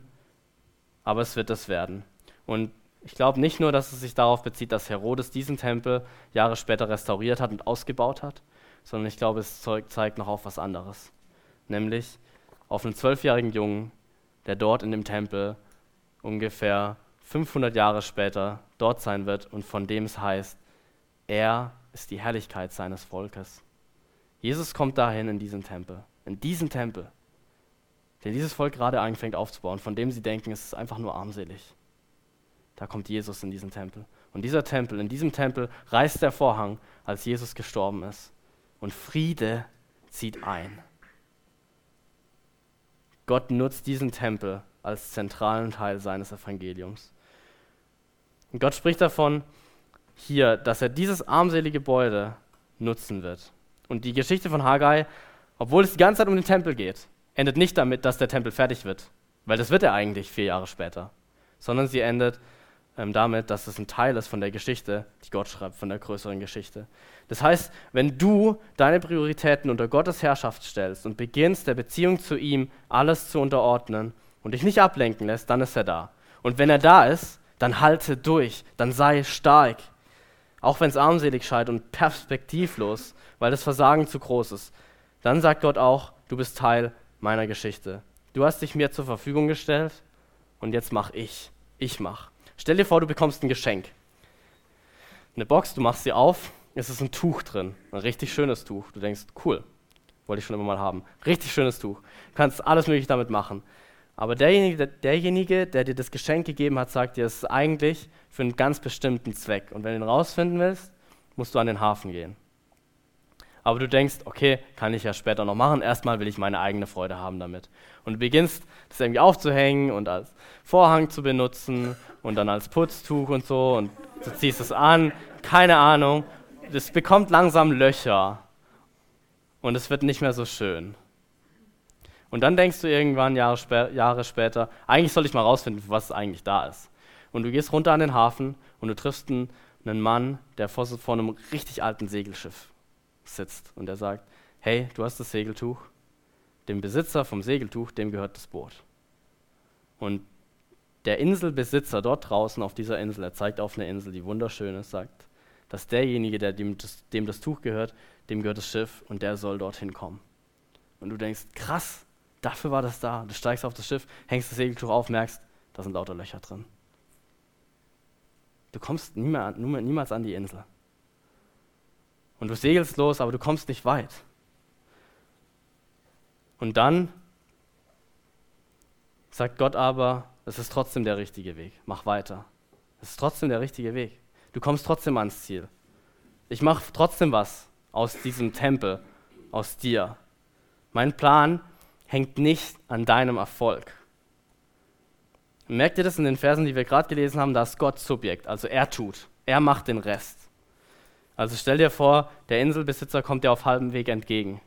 aber es wird es werden. Und ich glaube nicht nur, dass es sich darauf bezieht, dass Herodes diesen Tempel Jahre später restauriert hat und ausgebaut hat, sondern ich glaube, es zeigt noch auf was anderes. Nämlich auf einen zwölfjährigen Jungen, der dort in dem Tempel ungefähr 500 Jahre später dort sein wird und von dem es heißt, er ist die Herrlichkeit seines Volkes. Jesus kommt dahin in diesen Tempel, in diesen Tempel, den dieses Volk gerade anfängt aufzubauen, von dem sie denken, es ist einfach nur armselig. Da kommt Jesus in diesen Tempel. Und dieser Tempel, in diesem Tempel reißt der Vorhang, als Jesus gestorben ist und Friede zieht ein. Gott nutzt diesen Tempel als zentralen Teil seines Evangeliums. Und Gott spricht davon hier, dass er dieses armselige Gebäude nutzen wird. Und die Geschichte von Haggai, obwohl es die ganze Zeit um den Tempel geht, endet nicht damit, dass der Tempel fertig wird, weil das wird er eigentlich vier Jahre später, sondern sie endet ähm, damit, dass es ein Teil ist von der Geschichte, die Gott schreibt, von der größeren Geschichte. Das heißt, wenn du deine Prioritäten unter Gottes Herrschaft stellst und beginnst, der Beziehung zu ihm alles zu unterordnen und dich nicht ablenken lässt, dann ist er da. Und wenn er da ist, dann halte durch, dann sei stark. Auch wenn es armselig scheint und perspektivlos, weil das Versagen zu groß ist, dann sagt Gott auch, du bist Teil meiner Geschichte. Du hast dich mir zur Verfügung gestellt und jetzt mach ich. Ich mach. Stell dir vor, du bekommst ein Geschenk. Eine Box, du machst sie auf, es ist ein Tuch drin, ein richtig schönes Tuch. Du denkst, cool, wollte ich schon immer mal haben. Richtig schönes Tuch. Du kannst alles Mögliche damit machen. Aber derjenige der, derjenige, der dir das Geschenk gegeben hat, sagt dir, es ist eigentlich für einen ganz bestimmten Zweck. Und wenn du ihn rausfinden willst, musst du an den Hafen gehen. Aber du denkst, okay, kann ich ja später noch machen. Erstmal will ich meine eigene Freude haben damit. Und du beginnst, das irgendwie aufzuhängen und als Vorhang zu benutzen und dann als Putztuch und so und du ziehst es an, keine Ahnung. Es bekommt langsam Löcher und es wird nicht mehr so schön. Und dann denkst du irgendwann Jahre, spä Jahre später, eigentlich soll ich mal rausfinden, was eigentlich da ist. Und du gehst runter an den Hafen und du triffst einen, einen Mann, der vor, vor einem richtig alten Segelschiff sitzt und der sagt, hey, du hast das Segeltuch, dem Besitzer vom Segeltuch, dem gehört das Boot. Und der Inselbesitzer dort draußen auf dieser Insel, er zeigt auf eine Insel, die wunderschön ist, sagt, dass derjenige, der dem das, dem das Tuch gehört, dem gehört das Schiff und der soll dorthin kommen. Und du denkst, krass, dafür war das da. Du steigst auf das Schiff, hängst das Segeltuch auf, merkst, da sind lauter Löcher drin. Du kommst niemals an die Insel. Und du segelst los, aber du kommst nicht weit. Und dann sagt Gott aber, es ist trotzdem der richtige Weg. Mach weiter. Es ist trotzdem der richtige Weg. Du kommst trotzdem ans Ziel. Ich mache trotzdem was aus diesem Tempel, aus dir. Mein Plan hängt nicht an deinem Erfolg. merkt ihr das in den Versen, die wir gerade gelesen haben? Da ist Gott Subjekt, also er tut. Er macht den Rest. Also stell dir vor, der Inselbesitzer kommt dir auf halbem Weg entgegen.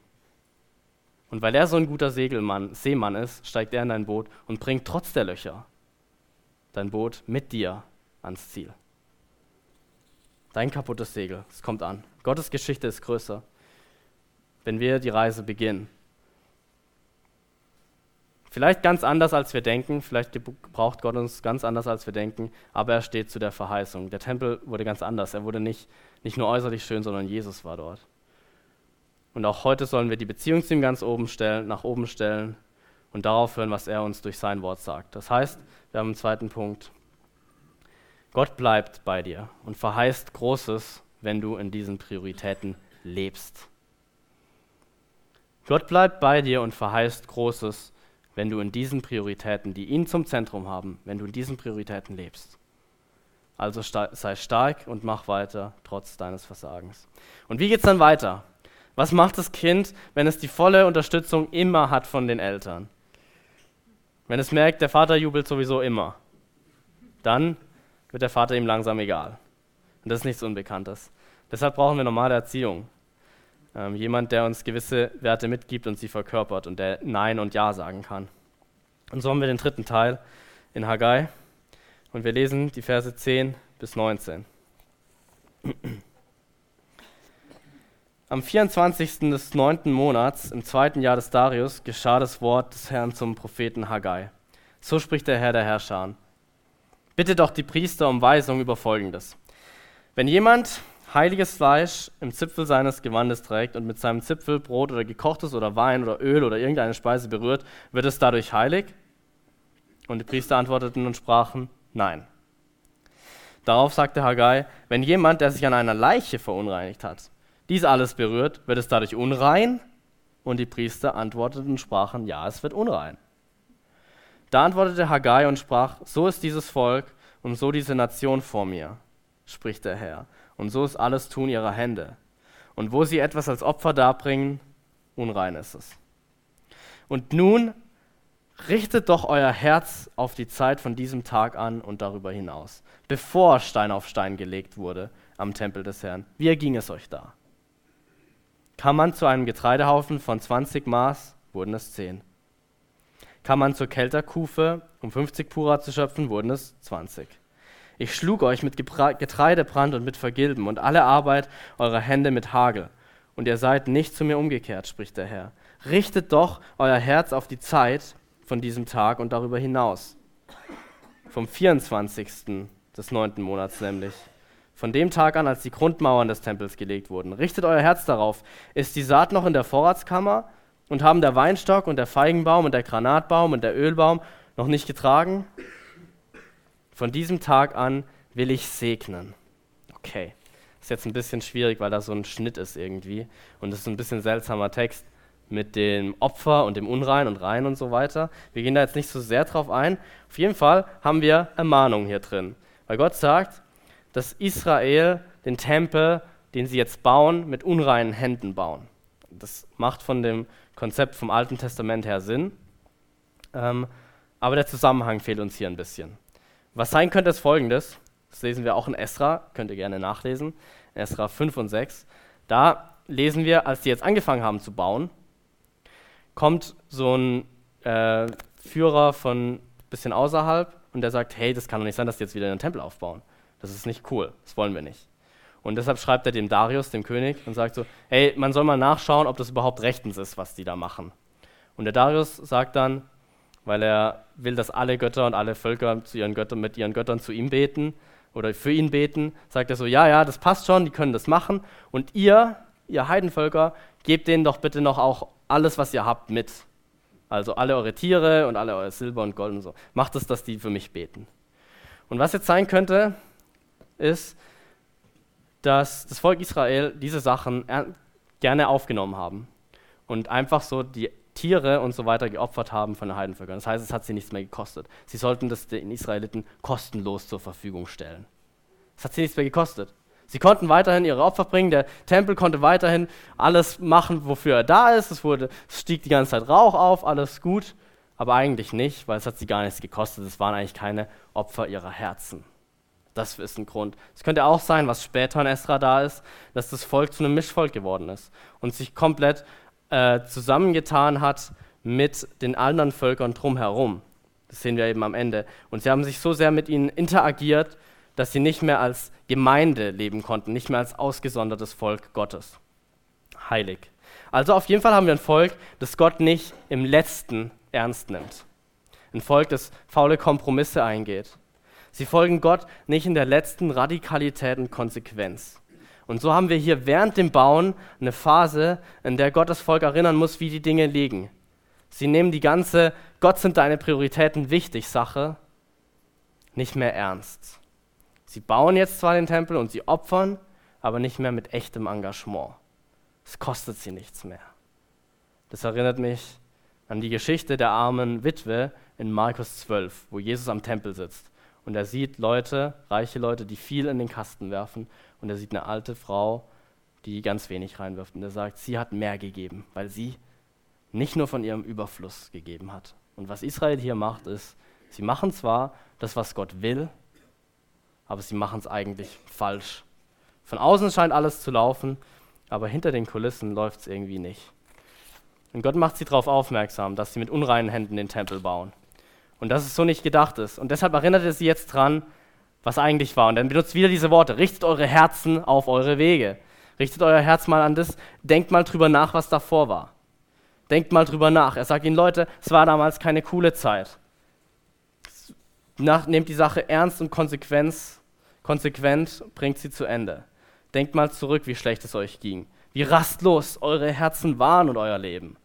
Und weil er so ein guter Segelmann, Seemann ist, steigt er in dein Boot und bringt trotz der Löcher dein Boot mit dir ans Ziel. Dein kaputtes Segel, es kommt an. Gottes Geschichte ist größer. Wenn wir die Reise beginnen, Vielleicht ganz anders, als wir denken, vielleicht braucht Gott uns ganz anders, als wir denken, aber er steht zu der Verheißung. Der Tempel wurde ganz anders. Er wurde nicht Nicht nur äußerlich schön, sondern Jesus war dort. Und auch heute sollen wir die Beziehung zu ihm ganz oben stellen, nach oben stellen und darauf hören, was er uns durch sein Wort sagt. Das heißt, wir haben einen zweiten Punkt. Gott bleibt bei dir und verheißt Großes, wenn du in diesen Prioritäten lebst. Gott bleibt bei dir und verheißt Großes, wenn du in diesen Prioritäten, die ihn zum Zentrum haben, wenn du in diesen Prioritäten lebst. Also sei stark und mach weiter, trotz deines Versagens. Und wie geht es dann weiter? Was macht das Kind, wenn es die volle Unterstützung immer hat von den Eltern? Wenn es merkt, der Vater jubelt sowieso immer, dann wird der Vater ihm langsam egal. Und das ist nichts Unbekanntes. Deshalb brauchen wir normale Erziehung. Ähm, jemand, der uns gewisse Werte mitgibt und sie verkörpert und der Nein und Ja sagen kann. Und so haben wir den dritten Teil in Haggai. Und wir lesen die Verse 10 bis 19. Am 24. des neunten Monats, im zweiten Jahr des Darius, geschah das Wort des Herrn zum Propheten Haggai. So spricht der Herr der Herrscher. Bitte doch die Priester um Weisung über Folgendes. Wenn jemand heiliges Fleisch im Zipfel seines Gewandes trägt und mit seinem Zipfel Brot oder gekochtes oder Wein oder Öl oder irgendeine Speise berührt, wird es dadurch heilig? Und die Priester antworteten und sprachen, nein. Darauf sagte Haggai, wenn jemand, der sich an einer Leiche verunreinigt hat, dies alles berührt, wird es dadurch unrein? Und die Priester antworteten und sprachen, ja, es wird unrein. Da antwortete Haggai und sprach, so ist dieses Volk und so diese Nation vor mir, spricht der Herr und so ist alles Tun ihrer Hände. Und wo sie etwas als Opfer darbringen, unrein ist es. Und nun richtet doch euer Herz auf die Zeit von diesem Tag an und darüber hinaus, bevor Stein auf Stein gelegt wurde am Tempel des Herrn. Wie erging es euch da? Kam man zu einem Getreidehaufen von 20 Maß, wurden es 10. Kam man zur Kelterkufe, um 50 Pura zu schöpfen, wurden es 20. Ich schlug euch mit Getreidebrand und mit Vergilben und alle Arbeit eurer Hände mit Hagel. Und ihr seid nicht zu mir umgekehrt, spricht der Herr. Richtet doch euer Herz auf die Zeit von diesem Tag und darüber hinaus. Vom 24. des neunten Monats nämlich. Von dem Tag an, als die Grundmauern des Tempels gelegt wurden. Richtet euer Herz darauf. Ist die Saat noch in der Vorratskammer? Und haben der Weinstock und der Feigenbaum und der Granatbaum und der Ölbaum noch nicht getragen? Von diesem Tag an will ich segnen. Okay, ist jetzt ein bisschen schwierig, weil da so ein Schnitt ist irgendwie. Und das ist ein bisschen seltsamer Text mit dem Opfer und dem Unrein und Rein und so weiter. Wir gehen da jetzt nicht so sehr drauf ein. Auf jeden Fall haben wir Ermahnungen hier drin. Weil Gott sagt, dass Israel den Tempel, den sie jetzt bauen, mit unreinen Händen bauen. Das macht von dem Konzept vom Alten Testament her Sinn. Ähm, aber der Zusammenhang fehlt uns hier ein bisschen. Was sein könnte, ist folgendes. Das lesen wir auch in Esra, könnt ihr gerne nachlesen. Esra 5 und 6. Da lesen wir, als die jetzt angefangen haben zu bauen, kommt so ein äh, Führer von ein bisschen außerhalb und der sagt: Hey, das kann doch nicht sein, dass die jetzt wieder einen Tempel aufbauen. Das ist nicht cool, das wollen wir nicht. Und deshalb schreibt er dem Darius, dem König, und sagt so: Hey, man soll mal nachschauen, ob das überhaupt rechtens ist, was die da machen. Und der Darius sagt dann: weil er will, dass alle Götter und alle Völker zu ihren Göttern, mit ihren Göttern zu ihm beten oder für ihn beten, sagt er so, ja, ja, das passt schon, die können das machen. Und ihr, ihr Heidenvölker, gebt denen doch bitte noch auch alles, was ihr habt, mit. Also alle eure Tiere und alle euer Silber und Gold und so. Macht es, dass die für mich beten. Und was jetzt sein könnte, ist, dass das Volk Israel diese Sachen gerne aufgenommen haben und einfach so die Tiere und so weiter geopfert haben von den Heidenvölkern. Das heißt, es hat sie nichts mehr gekostet. Sie sollten das den Israeliten kostenlos zur Verfügung stellen. Es hat sie nichts mehr gekostet. Sie konnten weiterhin ihre Opfer bringen, der Tempel konnte weiterhin alles machen, wofür er da ist. Es, wurde, es stieg die ganze Zeit Rauch auf, alles gut, aber eigentlich nicht, weil es hat sie gar nichts gekostet. Es waren eigentlich keine Opfer ihrer Herzen. Das ist ein Grund. Es könnte auch sein, was später in Esra da ist, dass das Volk zu einem Mischvolk geworden ist und sich komplett äh, zusammengetan hat mit den anderen Völkern drumherum. Das sehen wir eben am Ende. Und sie haben sich so sehr mit ihnen interagiert, dass sie nicht mehr als Gemeinde leben konnten, nicht mehr als ausgesondertes Volk Gottes. Heilig. Also auf jeden Fall haben wir ein Volk, das Gott nicht im letzten ernst nimmt. Ein Volk, das faule Kompromisse eingeht. Sie folgen Gott nicht in der letzten Radikalität und Konsequenz. Und so haben wir hier während dem Bauen eine Phase, in der Gott das Volk erinnern muss, wie die Dinge liegen. Sie nehmen die ganze Gott sind deine Prioritäten wichtig Sache nicht mehr ernst. Sie bauen jetzt zwar den Tempel und sie opfern, aber nicht mehr mit echtem Engagement. Es kostet sie nichts mehr. Das erinnert mich an die Geschichte der armen Witwe in Markus 12, wo Jesus am Tempel sitzt. Und er sieht Leute, reiche Leute, die viel in den Kasten werfen. Und er sieht eine alte Frau, die ganz wenig reinwirft. Und er sagt, sie hat mehr gegeben, weil sie nicht nur von ihrem Überfluss gegeben hat. Und was Israel hier macht, ist, sie machen zwar das, was Gott will, aber sie machen es eigentlich falsch. Von außen scheint alles zu laufen, aber hinter den Kulissen läuft es irgendwie nicht. Und Gott macht sie darauf aufmerksam, dass sie mit unreinen Händen den Tempel bauen. Und dass es so nicht gedacht ist. Und deshalb erinnert er sie jetzt dran, was eigentlich war. Und dann benutzt wieder diese Worte: Richtet eure Herzen auf eure Wege. Richtet euer Herz mal an das. Denkt mal drüber nach, was davor war. Denkt mal drüber nach. Er sagt ihnen: Leute, es war damals keine coole Zeit. Nach, nehmt die Sache ernst und Konsequenz, konsequent bringt sie zu Ende. Denkt mal zurück, wie schlecht es euch ging. Wie rastlos eure Herzen waren und euer Leben.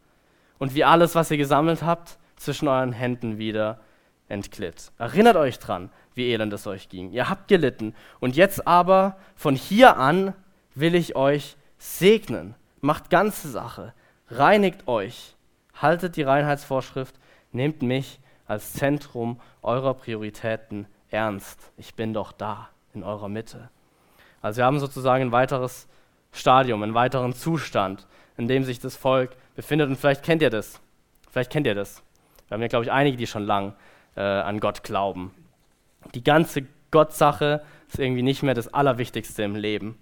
Und wie alles, was ihr gesammelt habt, zwischen euren Händen wieder entglitt. Erinnert euch dran, wie elend es euch ging. Ihr habt gelitten. Und jetzt aber, von hier an, will ich euch segnen. Macht ganze Sache. Reinigt euch. Haltet die Reinheitsvorschrift. Nehmt mich als Zentrum eurer Prioritäten ernst. Ich bin doch da, in eurer Mitte. Also wir haben sozusagen ein weiteres Stadium, einen weiteren Zustand, in dem sich das Volk befindet. Und vielleicht kennt ihr das. Vielleicht kennt ihr das. Wir haben ja, glaube ich, einige, die schon lang äh, an Gott glauben. Die ganze Gottsache ist irgendwie nicht mehr das Allerwichtigste im Leben.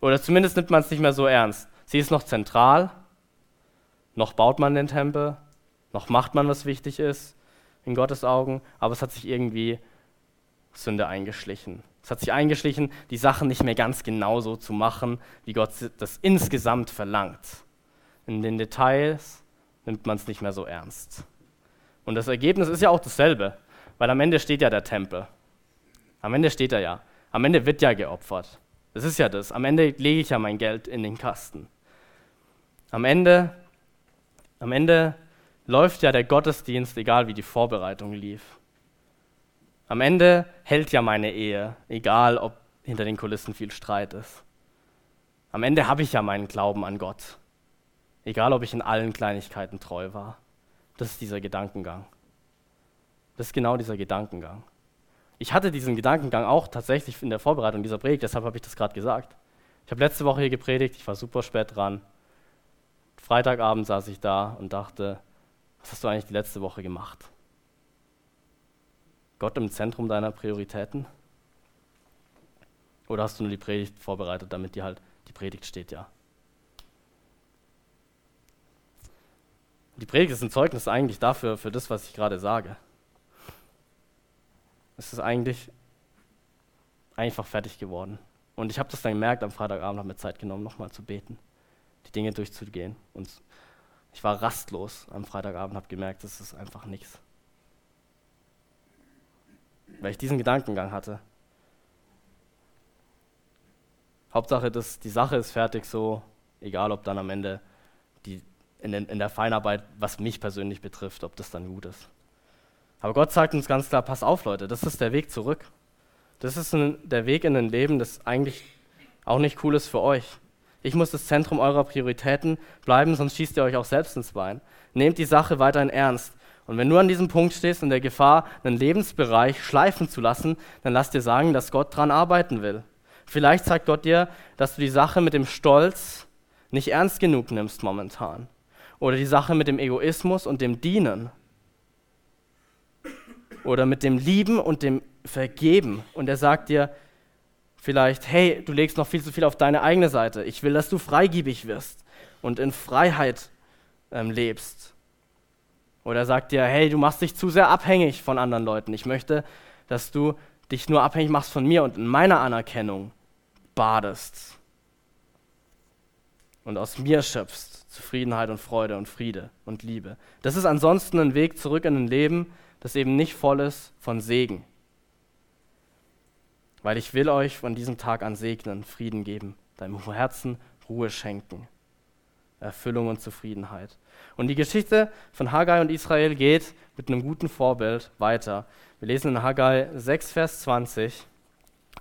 Oder zumindest nimmt man es nicht mehr so ernst. Sie ist noch zentral, noch baut man den Tempel, noch macht man, was wichtig ist in Gottes Augen, aber es hat sich irgendwie Sünde eingeschlichen. Es hat sich eingeschlichen, die Sachen nicht mehr ganz genauso zu machen, wie Gott das insgesamt verlangt. In den Details nimmt man es nicht mehr so ernst. Und das Ergebnis ist ja auch dasselbe, weil am Ende steht ja der Tempel. Am Ende steht er ja. Am Ende wird ja geopfert. Das ist ja das. Am Ende lege ich ja mein Geld in den Kasten. Am Ende, am Ende läuft ja der Gottesdienst, egal wie die Vorbereitung lief. Am Ende hält ja meine Ehe, egal ob hinter den Kulissen viel Streit ist. Am Ende habe ich ja meinen Glauben an Gott, egal ob ich in allen Kleinigkeiten treu war. Das ist dieser Gedankengang. Das ist genau dieser Gedankengang. Ich hatte diesen Gedankengang auch tatsächlich in der Vorbereitung dieser Predigt, deshalb habe ich das gerade gesagt. Ich habe letzte Woche hier gepredigt, ich war super spät dran. Freitagabend saß ich da und dachte, was hast du eigentlich die letzte Woche gemacht? Gott im Zentrum deiner Prioritäten? Oder hast du nur die Predigt vorbereitet, damit dir halt die Predigt steht, ja? Die Predigt ist ein Zeugnis eigentlich dafür, für das, was ich gerade sage. Es ist eigentlich einfach fertig geworden. Und ich habe das dann gemerkt, am Freitagabend habe mir Zeit genommen, nochmal zu beten, die Dinge durchzugehen. Und ich war rastlos am Freitagabend, habe gemerkt, das ist einfach nichts. Weil ich diesen Gedankengang hatte. Hauptsache, dass die Sache ist fertig so, egal ob dann am Ende die in, den, in der Feinarbeit, was mich persönlich betrifft, ob das dann gut ist. Aber Gott sagt uns ganz klar, pass auf Leute, das ist der Weg zurück. Das ist ein, der Weg in ein Leben, das eigentlich auch nicht cool ist für euch. Ich muss das Zentrum eurer Prioritäten bleiben, sonst schießt ihr euch auch selbst ins Bein. Nehmt die Sache weiterhin ernst. Und wenn du an diesem Punkt stehst in der Gefahr, einen Lebensbereich schleifen zu lassen, dann lass dir sagen, dass Gott dran arbeiten will. Vielleicht sagt Gott dir, dass du die Sache mit dem Stolz nicht ernst genug nimmst momentan. Oder die Sache mit dem Egoismus und dem Dienen. Oder mit dem Lieben und dem Vergeben. Und er sagt dir vielleicht, hey, du legst noch viel zu viel auf deine eigene Seite. Ich will, dass du freigiebig wirst und in Freiheit ähm, lebst. Oder er sagt dir, hey, du machst dich zu sehr abhängig von anderen Leuten. Ich möchte, dass du dich nur abhängig machst von mir und in meiner Anerkennung badest und aus mir schöpfst. Zufriedenheit und Freude und Friede und Liebe. Das ist ansonsten ein Weg zurück in ein Leben, das eben nicht voll ist von Segen. Weil ich will euch von diesem Tag an segnen, Frieden geben, deinem Herzen Ruhe schenken, Erfüllung und Zufriedenheit. Und die Geschichte von Haggai und Israel geht mit einem guten Vorbild weiter. Wir lesen in Haggai 6, Vers 20,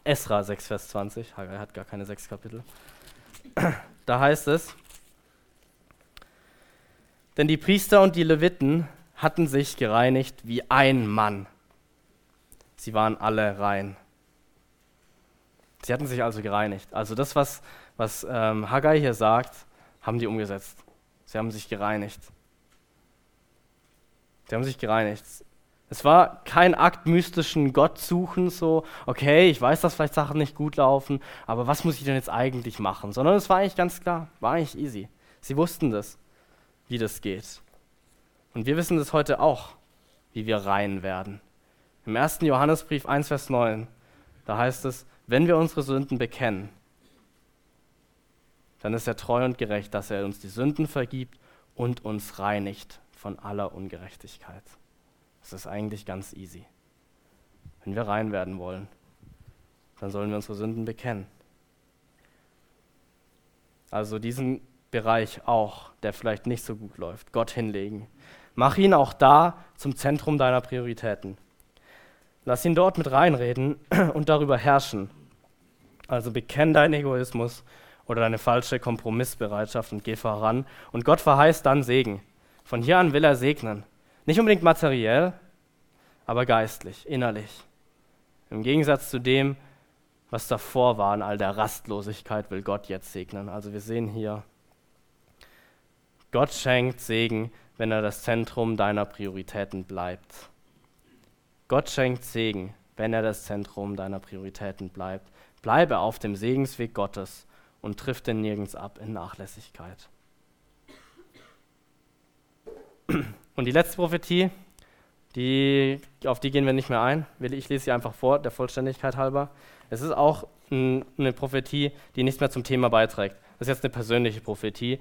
Esra 6, Vers 20, Haggai hat gar keine sechs Kapitel. Da heißt es, denn die Priester und die Leviten hatten sich gereinigt wie ein Mann. Sie waren alle rein. Sie hatten sich also gereinigt. Also das, was, was ähm, Haggai hier sagt, haben die umgesetzt. Sie haben sich gereinigt. Sie haben sich gereinigt. Es war kein Akt mystischen Gottsuchen, so, okay, ich weiß, dass vielleicht Sachen nicht gut laufen, aber was muss ich denn jetzt eigentlich machen? Sondern es war eigentlich ganz klar, war eigentlich easy. Sie wussten das, wie das geht. Und wir wissen das heute auch, wie wir rein werden. Im 1. Johannesbrief 1, Vers 9, da heißt es, wenn wir unsere Sünden bekennen, dann ist er treu und gerecht, dass er uns die Sünden vergibt und uns reinigt von aller Ungerechtigkeit. Das ist eigentlich ganz easy. Wenn wir rein werden wollen, dann sollen wir unsere Sünden bekennen. Also diesen Bereich auch, der vielleicht nicht so gut läuft, Gott hinlegen. Mach ihn auch da zum Zentrum deiner Prioritäten. Lass ihn dort mit reinreden und darüber herrschen. Also bekenn deinen Egoismus oder deine falsche Kompromissbereitschaft und geh voran. Und Gott verheißt dann Segen. Von hier an will er segnen. Nicht unbedingt materiell, aber geistlich, innerlich. Im Gegensatz zu dem, was davor war in all der Rastlosigkeit, will Gott jetzt segnen. Also wir sehen hier, Gott schenkt Segen, wenn er das Zentrum deiner Prioritäten bleibt. Gott schenkt Segen, wenn er das Zentrum deiner Prioritäten bleibt. Bleibe auf dem Segensweg Gottes und triff den nirgends ab in Nachlässigkeit. Und die letzte Prophetie, die, auf die gehen wir nicht mehr ein. Ich lese sie einfach vor, der Vollständigkeit halber. Es ist auch eine Prophetie, die nichts mehr zum Thema beiträgt. Das ist jetzt eine persönliche Prophetie,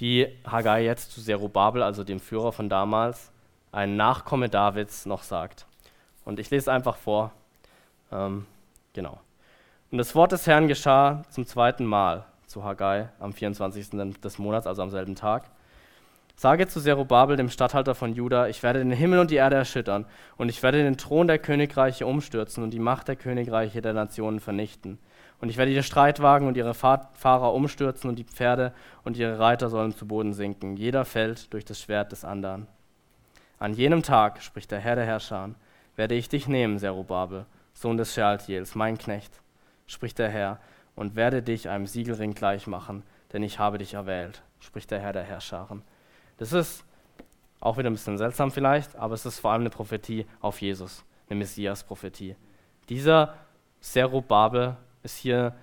die Haggai jetzt zu Zerubabel, also dem Führer von damals, ein Nachkomme Davids, noch sagt. Und ich lese einfach vor. Ähm, genau. Und das Wort des Herrn geschah zum zweiten Mal zu Haggai am 24. des Monats, also am selben Tag. Sage zu Zerubabel, dem Statthalter von Juda, ich werde den Himmel und die Erde erschüttern, und ich werde den Thron der Königreiche umstürzen und die Macht der Königreiche der Nationen vernichten. Und ich werde die Streitwagen und ihre Fahrer umstürzen, und die Pferde und ihre Reiter sollen zu Boden sinken. Jeder fällt durch das Schwert des anderen. An jenem Tag, spricht der Herr der Herrscher, werde ich dich nehmen, Zerubabel, Sohn des Shealtiels, mein Knecht, spricht der Herr, und werde dich einem Siegelring gleich machen, denn ich habe dich erwählt, spricht der Herr der Herrscharen. Das ist auch wieder ein bisschen seltsam vielleicht, aber es ist vor allem eine Prophetie auf Jesus, eine Messias-Prophetie. Dieser Zerubabel ist hier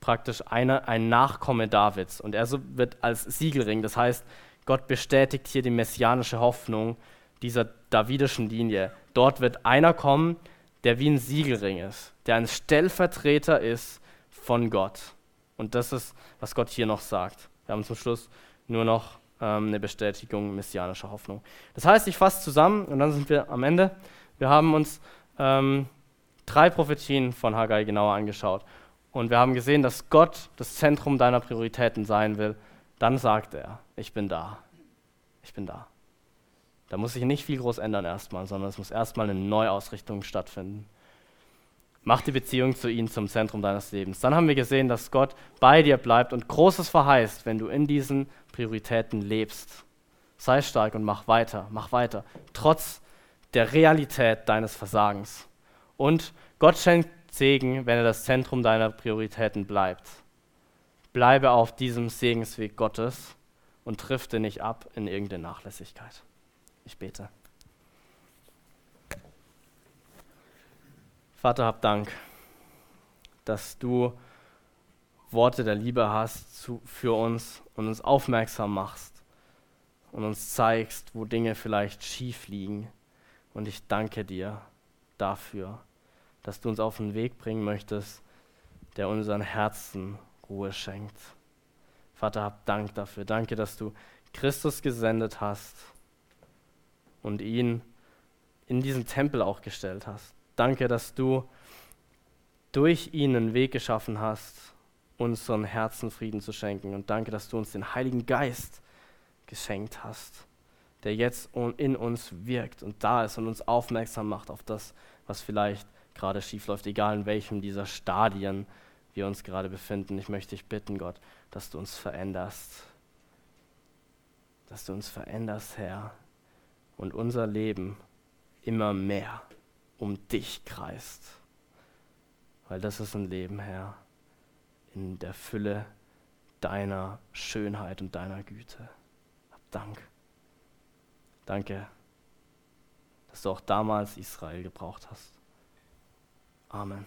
praktisch eine, ein Nachkomme Davids und er wird als Siegelring, das heißt, Gott bestätigt hier die messianische Hoffnung dieser davidischen Linie. Dort wird einer kommen, der wie ein Siegelring ist, der ein Stellvertreter ist von Gott. Und das ist, was Gott hier noch sagt. Wir haben zum Schluss nur noch ähm, eine Bestätigung messianischer Hoffnung. Das heißt, ich fasse zusammen und dann sind wir am Ende. Wir haben uns ähm, drei Prophetien von Haggai genauer angeschaut und wir haben gesehen, dass Gott das Zentrum deiner Prioritäten sein will. Dann sagt er, ich bin da. Ich bin da. Da muss sich nicht viel groß ändern erstmal, sondern es muss erstmal eine Neuausrichtung stattfinden. Mach die Beziehung zu ihm zum Zentrum deines Lebens. Dann haben wir gesehen, dass Gott bei dir bleibt und Großes verheißt, wenn du in diesen Prioritäten lebst. Sei stark und mach weiter, mach weiter, trotz der Realität deines Versagens. Und Gott schenkt Segen, wenn er das Zentrum deiner Prioritäten bleibt. Bleibe auf diesem Segensweg Gottes und drifte nicht ab in irgendeine Nachlässigkeit. Ich bete. Vater, hab Dank, dass du Worte der Liebe hast zu, für uns und uns aufmerksam machst und uns zeigst, wo Dinge vielleicht schief liegen. Und ich danke dir dafür, dass du uns auf den Weg bringen möchtest, der unseren Herzen Ruhe schenkt. Vater, hab Dank dafür. Danke, dass du Christus gesendet hast und ihn in diesen Tempel auch gestellt hast. Danke, dass du durch ihn einen Weg geschaffen hast, unseren Herzen Frieden zu schenken. Und danke, dass du uns den Heiligen Geist geschenkt hast, der jetzt in uns wirkt und da ist und uns aufmerksam macht auf das, was vielleicht gerade schief läuft, egal in welchem dieser Stadien wir uns gerade befinden. Ich möchte dich bitten, Gott, dass du uns veränderst. Dass du uns veränderst, Herr, und unser Leben immer mehr um dich kreist. Weil das ist ein Leben, Herr, in der Fülle deiner Schönheit und deiner Güte. Hab Dank. Danke, dass du auch damals Israel gebraucht hast. Amen.